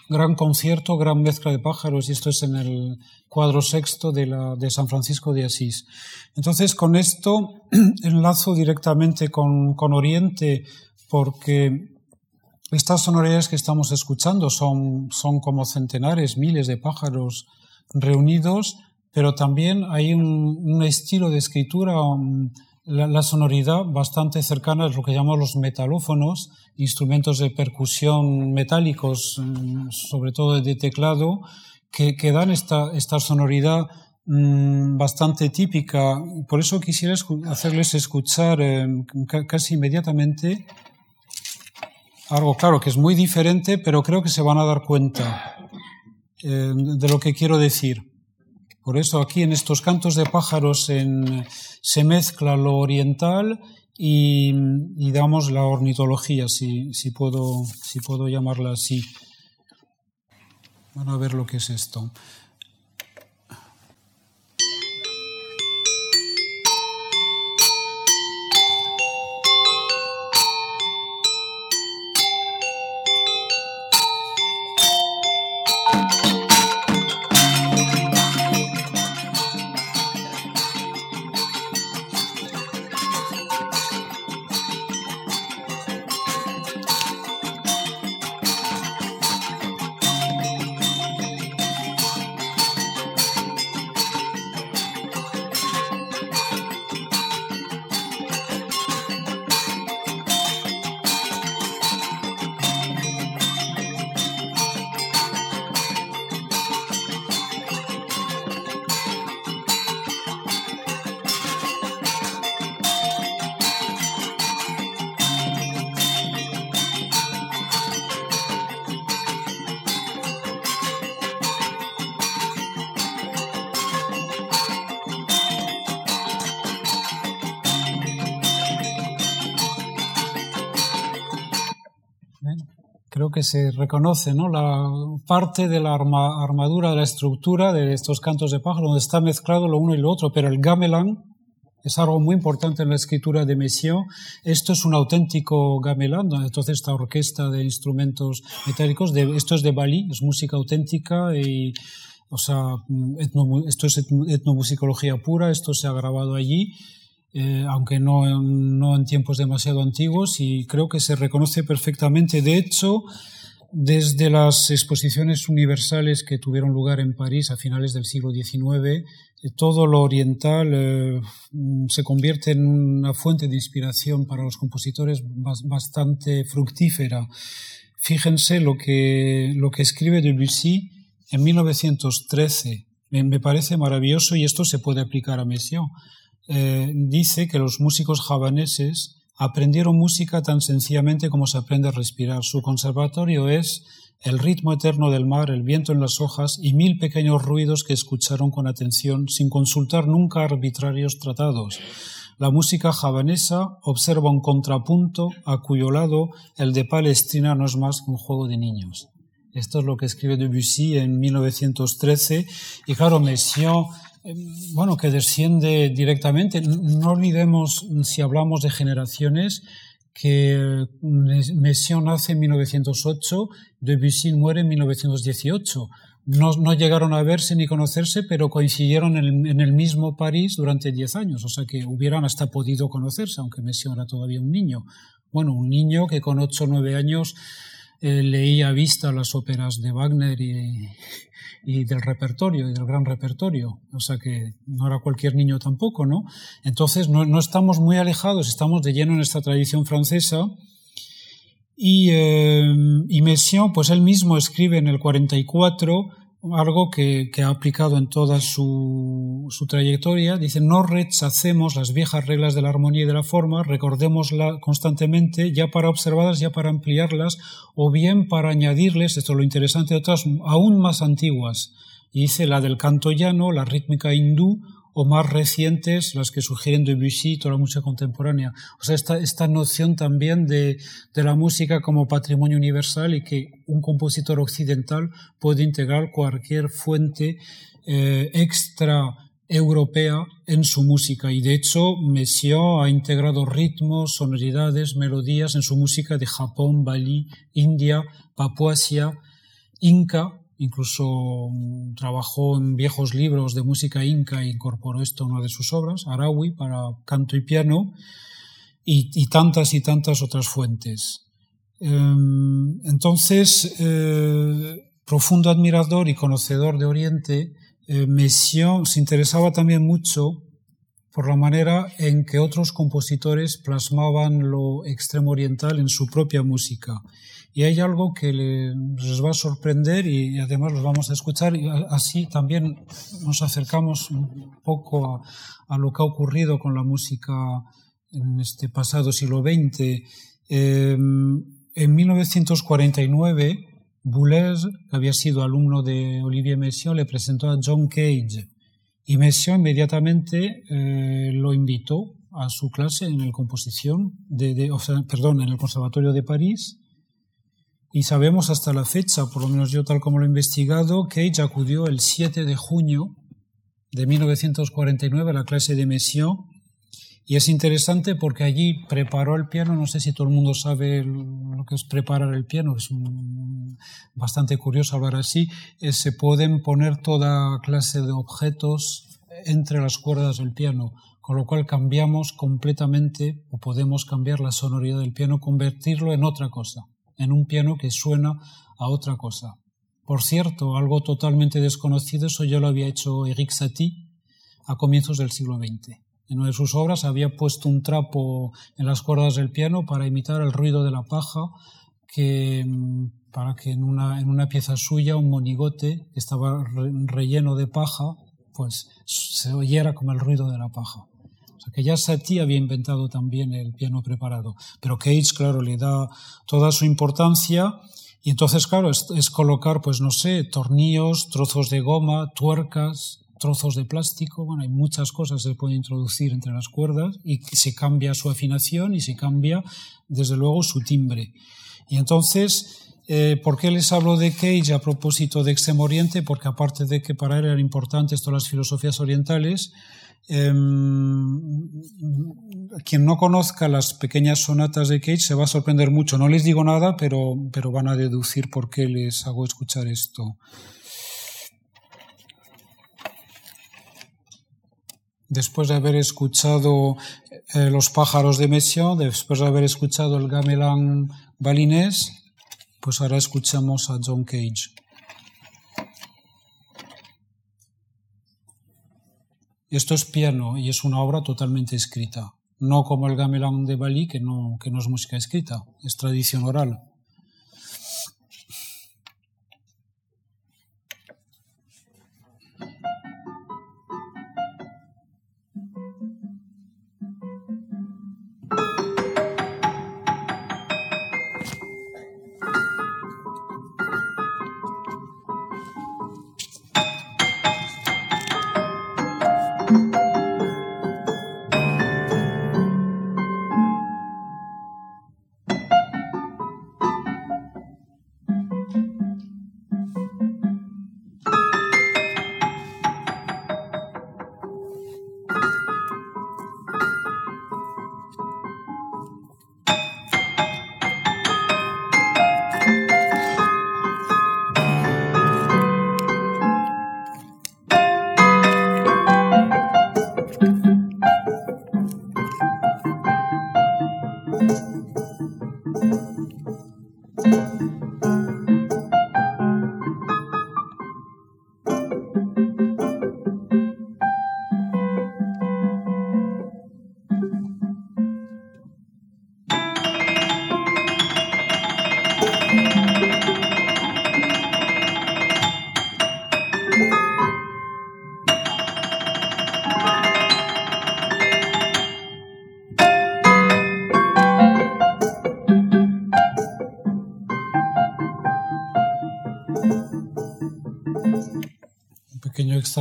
gran concierto, gran mezcla de pájaros. Y esto es en el cuadro sexto de, de San Francisco de Asís. Entonces, con esto *clears throat* enlazo directamente con, con Oriente porque estas sonoridades que estamos escuchando son, son como centenares, miles de pájaros reunidos pero también hay un, estilo de escritura, um, la, sonoridad bastante cercana a lo que llamamos los metalófonos, instrumentos de percusión metálicos, um, sobre todo de teclado, que, dan esta, sonoridad um, bastante típica. Por eso quisiera hacerles escuchar casi inmediatamente algo, claro, que es muy diferente, pero creo que se van a dar cuenta eh, de lo que quiero decir. Por eso aquí en estos cantos de pájaros se mezcla lo oriental y, damos la ornitología, si, puedo, si puedo llamarla así. Van a ver lo que es esto. Creo que se reconoce ¿no? la parte de la armadura, de la estructura de estos cantos de pájaro, donde está mezclado lo uno y lo otro, pero el gamelan es algo muy importante en la escritura de Messiaen. Esto es un auténtico gamelan, entonces esta orquesta de instrumentos metálicos, de, esto es de Bali, es música auténtica y, o sea, esto es etnomusicología pura, esto se ha grabado allí eh, aunque no, no en tiempos demasiado antiguos, y creo que se reconoce perfectamente. De hecho, desde las exposiciones universales que tuvieron lugar en París a finales del siglo XIX, eh, todo lo oriental eh, se convierte en una fuente de inspiración para los compositores bastante fructífera. Fíjense lo que, lo que escribe Debussy en 1913. Me, parece maravilloso y esto se puede aplicar a Messiaen. Eh, dice que los músicos javaneses aprendieron música tan sencillamente como se aprende a respirar. Su conservatorio es el ritmo eterno del mar, el viento en las hojas y mil pequeños ruidos que escucharon con atención sin consultar nunca arbitrarios tratados. La música javanesa observa un contrapunto a cuyo lado el de Palestrina no es más que un juego de niños. Esto es lo que escribe Debussy en 1913 y claro, Messiaen bueno, que desciende directamente. No olvidemos, si hablamos de generaciones, que Messiaen nace en 1908, Debussy muere en 1918. No, no, llegaron a verse ni conocerse, pero coincidieron en el, mismo París durante diez años, o sea que hubieran hasta podido conocerse, aunque Messiaen era todavía un niño. Bueno, un niño que con ocho o nueve años eh, leía a vista las óperas de Wagner y, del repertorio, y del gran repertorio. O sea que no era cualquier niño tampoco, ¿no? Entonces no, no estamos muy alejados, estamos de lleno en esta tradición francesa. Y, eh, y Messiaen, pues él mismo escribe en el 44 algo que, ha aplicado en toda su, trayectoria. Dice, no rechacemos las viejas reglas de la armonía y de la forma, recordémoslas constantemente, ya para observarlas, ya para ampliarlas, o bien para añadirles, esto es lo interesante, otras aún más antiguas. Y dice la del canto llano, la rítmica hindú, o más recientes, las que sugieren Debussy, toda la música contemporánea. O sea, esta, esta noción también de, de, la música como patrimonio universal y que un compositor occidental puede integrar cualquier fuente eh, extra europea en su música y de hecho Messiaen ha integrado ritmos, sonoridades, melodías en su música de Japón, Bali, India, Papuasia, Inca Incluso trabajó en viejos libros de música inca e incorporó esto a una de sus obras, Arawi, para canto y piano, y, tantas y tantas otras fuentes. Em, entonces, eh, profundo admirador y conocedor de Oriente, eh, se interesaba también mucho por la manera en que otros compositores plasmaban lo extremo oriental en su propia música. Y hay algo que les va a sorprender y, además los vamos a escuchar y así también nos acercamos un poco a, lo que ha ocurrido con la música en este pasado siglo XX. Em, en 1949, Boulez, que había sido alumno de Olivier Messiaen, le presentó a John Cage y Messiaen inmediatamente eh, lo invitó a su clase en el composición perdón, en el Conservatorio de París y sabemos hasta la fecha, por lo menos yo tal como lo he investigado, que ella acudió el 7 de junio de 1949 a la clase de Messiaen. Y es interesante porque allí preparó el piano, no sé si todo el mundo sabe lo que es preparar el piano, es bastante curioso hablar así, eh, se pueden poner toda clase de objetos entre las cuerdas del piano, con lo cual cambiamos completamente o podemos cambiar la sonoridad del piano, convertirlo en otra cosa en un piano que suena a otra cosa. Por cierto, algo totalmente desconocido, eso ya lo había hecho Eric Satie a comienzos del siglo XX. En una de sus obras había puesto un trapo en las cuerdas del piano para imitar el ruido de la paja, que, mm, para que en una, en una pieza suya un monigote que estaba relleno de paja, pues se oyera como el ruido de la paja que ya Satie había inventado también el piano preparado, pero Cage, claro, le da toda su importancia y entonces, claro, es, colocar, pues no sé, tornillos, trozos de goma, tuercas, trozos de plástico, bueno, hay muchas cosas que se pueden introducir entre las cuerdas y se cambia su afinación y se cambia, desde luego, su timbre. Y entonces, eh, ¿por qué les hablo de Cage a propósito de Extremo Oriente? Porque aparte de que para él eran importantes todas las filosofías orientales, Em, quien no conozca las pequeñas sonatas de Cage se va a sorprender mucho. No les digo nada, pero, pero van a deducir por qué les hago escuchar esto. Después de haber escuchado eh, Los pájaros de Messiaen, después de haber escuchado el gamelan balinés, pues ahora escuchamos a John Cage. Esto es piano y es una obra totalmente escrita, no como el gamelan de Bali, que no, que no es música escrita, es tradición oral.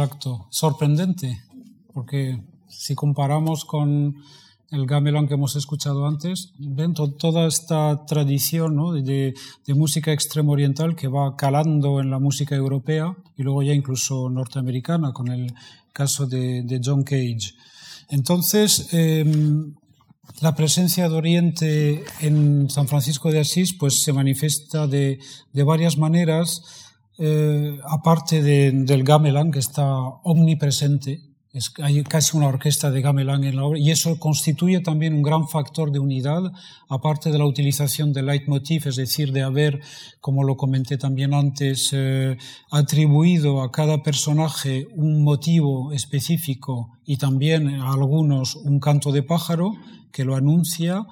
Extracto sorprendente, porque si comparamos con el gamelan que hemos escuchado antes, ven toda esta tradición de, música extremo oriental que va calando en la música europea y luego ya incluso norteamericana, con el caso de, John Cage. Entonces, em, la presencia de Oriente en San Francisco de Asís pues, se manifiesta de, varias maneras, eh, aparte del gamelan, que está omnipresente hay casi una orquesta de gamelan en la obra y eso constituye también un gran factor de unidad, aparte de la utilización del leitmotiv, es decir, de haber, como lo comenté también antes, eh, atribuido a cada personaje un motivo específico y también a algunos un canto de pájaro que lo anuncia.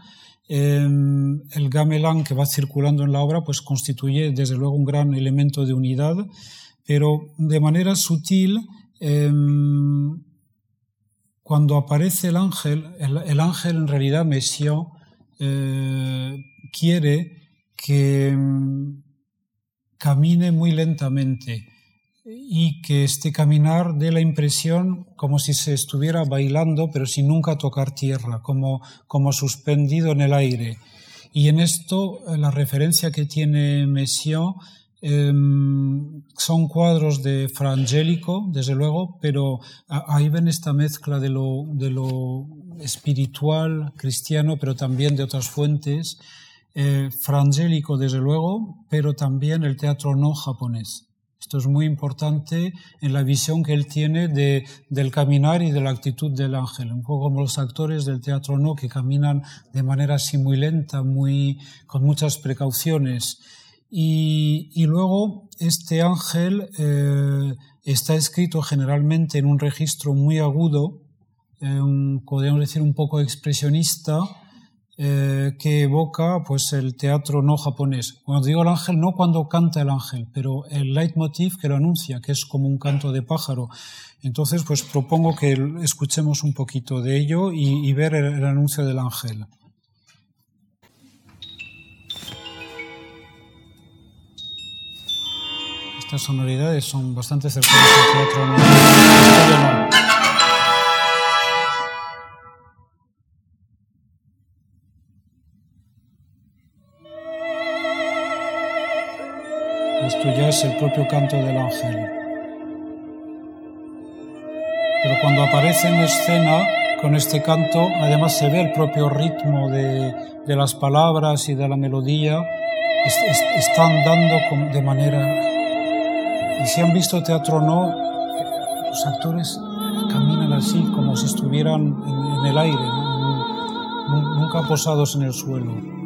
Em, el gamelan que va circulando en la obra pues constituye desde luego un gran elemento de unidad, pero de manera sutil em, cuando aparece el ángel, el, ángel en realidad Messiaen eh, quiere que mm, camine muy lentamente y que este caminar dé la impresión como si se estuviera bailando pero sin nunca tocar tierra, como, como suspendido en el aire. Y en esto eh, la referencia que tiene Messiaen Em, son cuadros de Frangélico, desde luego, pero ahí ven esta mezcla de lo, de lo espiritual cristiano, pero también de otras fuentes. Eh, Frangélico, desde luego, pero también el teatro no japonés. Esto es muy importante en la visión que él tiene de, del caminar y de la actitud del ángel, un poco como los actores del teatro no, que caminan de manera así muy lenta, muy, con muchas precauciones. Y, luego este ángel eh, está escrito generalmente en un registro muy agudo, eh, podríamos decir un poco expresionista, eh, que evoca pues el teatro no japonés. Cuando digo el ángel, no cuando canta el ángel, pero el leitmotiv que lo anuncia, que es como un canto de pájaro. Entonces, pues propongo que escuchemos un poquito de ello y, ver el anuncio del ángel. Las sonoridades son bastante cercanas al teatro. Es el propio canto del ángel. Pero cuando aparece en escena con este canto, además se ve el propio ritmo de, de las palabras y de la melodía, están dando de manera y si han visto teatro o no, los actores caminan así como si estuvieran en, el aire, nunca posados en el suelo.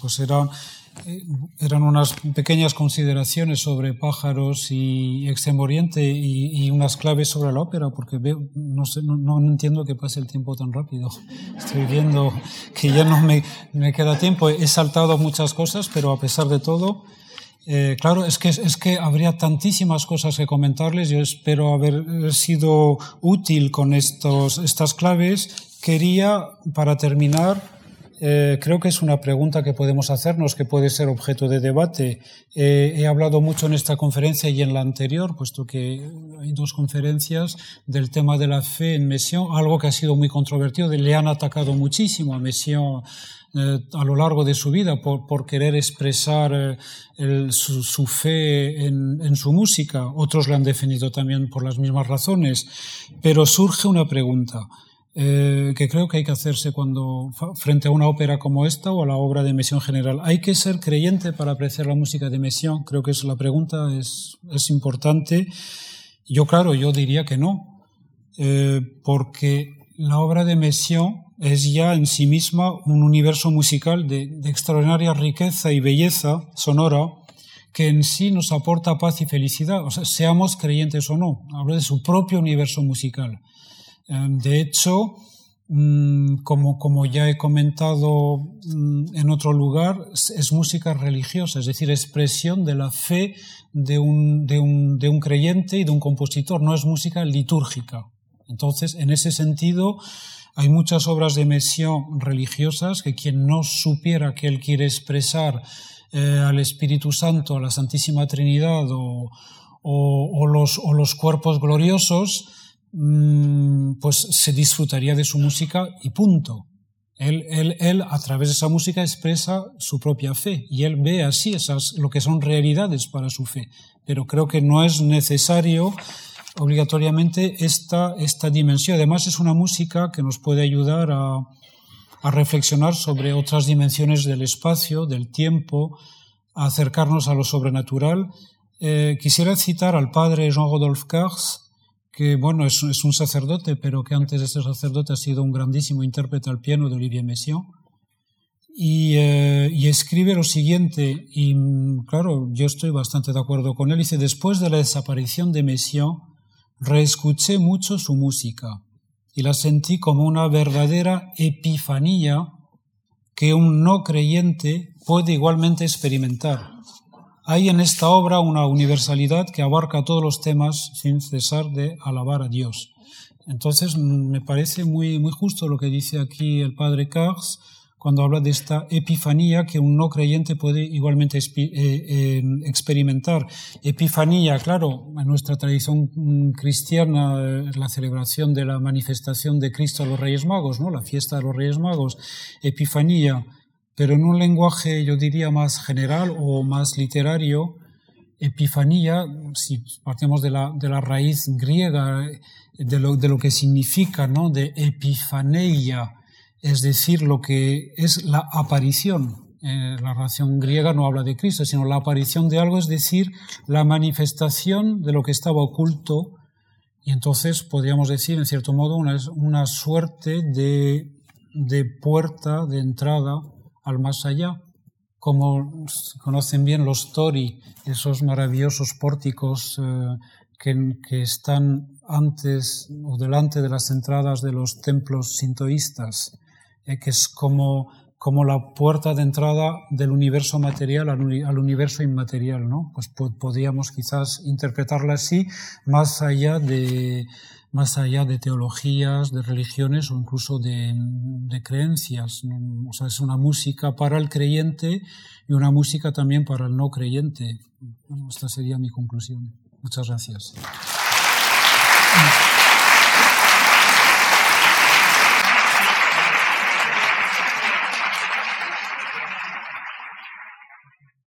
Pues eran, eh, eran unas pequeñas consideraciones sobre pájaros y Extremo Oriente y, unas claves sobre la ópera, porque no, sé, no, entiendo que pase el tiempo tan rápido. Estoy viendo que ya no me, me queda tiempo. He saltado muchas cosas, pero a pesar de todo, eh, claro, es que, es que habría tantísimas cosas que comentarles. Yo espero haber sido útil con estos, estas claves. Quería, para terminar, eh, creo que es una pregunta que podemos hacernos, que puede ser objeto de debate. Eh, he hablado mucho en esta conferencia y en la anterior, puesto que hay dos conferencias del tema de la fe en Messiaen, algo que ha sido muy controvertido. Le han atacado muchísimo a Messiaen eh, a lo largo de su vida por, querer expresar su, su, fe en, en su música. Otros le han defendido también por las mismas razones. Pero surge una pregunta. Eh, que creo que hay que hacerse cuando frente a una ópera como esta o a la obra de Messiaen general. ¿Hay que ser creyente para apreciar la música de Messiaen? Creo que es la pregunta, es, es importante. Yo, claro, yo diría que no, eh, porque la obra de Messiaen es ya en sí misma un universo musical de, de extraordinaria riqueza y belleza sonora que en sí nos aporta paz y felicidad, o sea, seamos creyentes o no. Hablo de su propio universo musical. Em, de hecho, mm, como, como ya he comentado mm, en otro lugar, es música religiosa, es decir, expresión de la fe de un, de un, de un creyente y de un compositor, no es música litúrgica. Entonces, en ese sentido, hay muchas obras de Messiaen religiosas que quien no supiera que él quiere expresar eh, al Espíritu Santo, a la Santísima Trinidad o, o, los, o los, cuerpos gloriosos, pues se disfrutaría de su música y punto. Él, él, él, a través de esa música expresa su propia fe y él ve así esas, lo que son realidades para su fe. Pero creo que no es necesario obligatoriamente esta, esta dimensión. Además es una música que nos puede ayudar a, a reflexionar sobre otras dimensiones del espacio, del tiempo, a acercarnos a lo sobrenatural. Eh, quisiera citar al padre Jean-Rodolphe Cars, que bueno, es, un sacerdote, pero que antes de ser sacerdote ha sido un grandísimo intérprete al piano de Olivier Messiaen. Y, eh, y, escribe lo siguiente, y claro, yo estoy bastante de acuerdo con él. Dice, después de la desaparición de Messiaen, reescuché mucho su música y la sentí como una verdadera epifanía que un no creyente puede igualmente experimentar. Hay en esta obra una universalidad que abarca todos los temas sin cesar de alabar a Dios. Entonces me parece muy, muy justo lo que dice aquí el padre Cars, cuando habla de esta epifanía que un no creyente puede igualmente eh, eh, experimentar. Epifanía, claro, en nuestra tradición mm, cristiana es la celebración de la manifestación de Cristo a los Reyes Magos, ¿no? la fiesta de los Reyes Magos, epifanía, pero en un lenguaje yo diría más general o más literario, epifanía, si partimos de la, de la raíz griega, de lo, de lo que significa, ¿no? de epifaneia, es decir, lo que es la aparición. Eh, la ración griega no habla de Cristo, sino la aparición de algo, es decir, la manifestación de lo que estaba oculto. Y entonces podríamos decir, en cierto modo, una, una suerte de, de, puerta de entrada al más allá. Como conocen bien los Tori, esos maravillosos pórticos eh, que, están antes o delante de las entradas de los templos sintoístas eh, que es como, como la puerta de entrada del universo material al, universo inmaterial, ¿no? Pues podríamos quizás interpretarla así, más allá de, más allá de teologías, de religiones o incluso de, de, creencias. O sea, es una música para el creyente y una música también para el no creyente. Esta sería mi conclusión. Muchas gracias.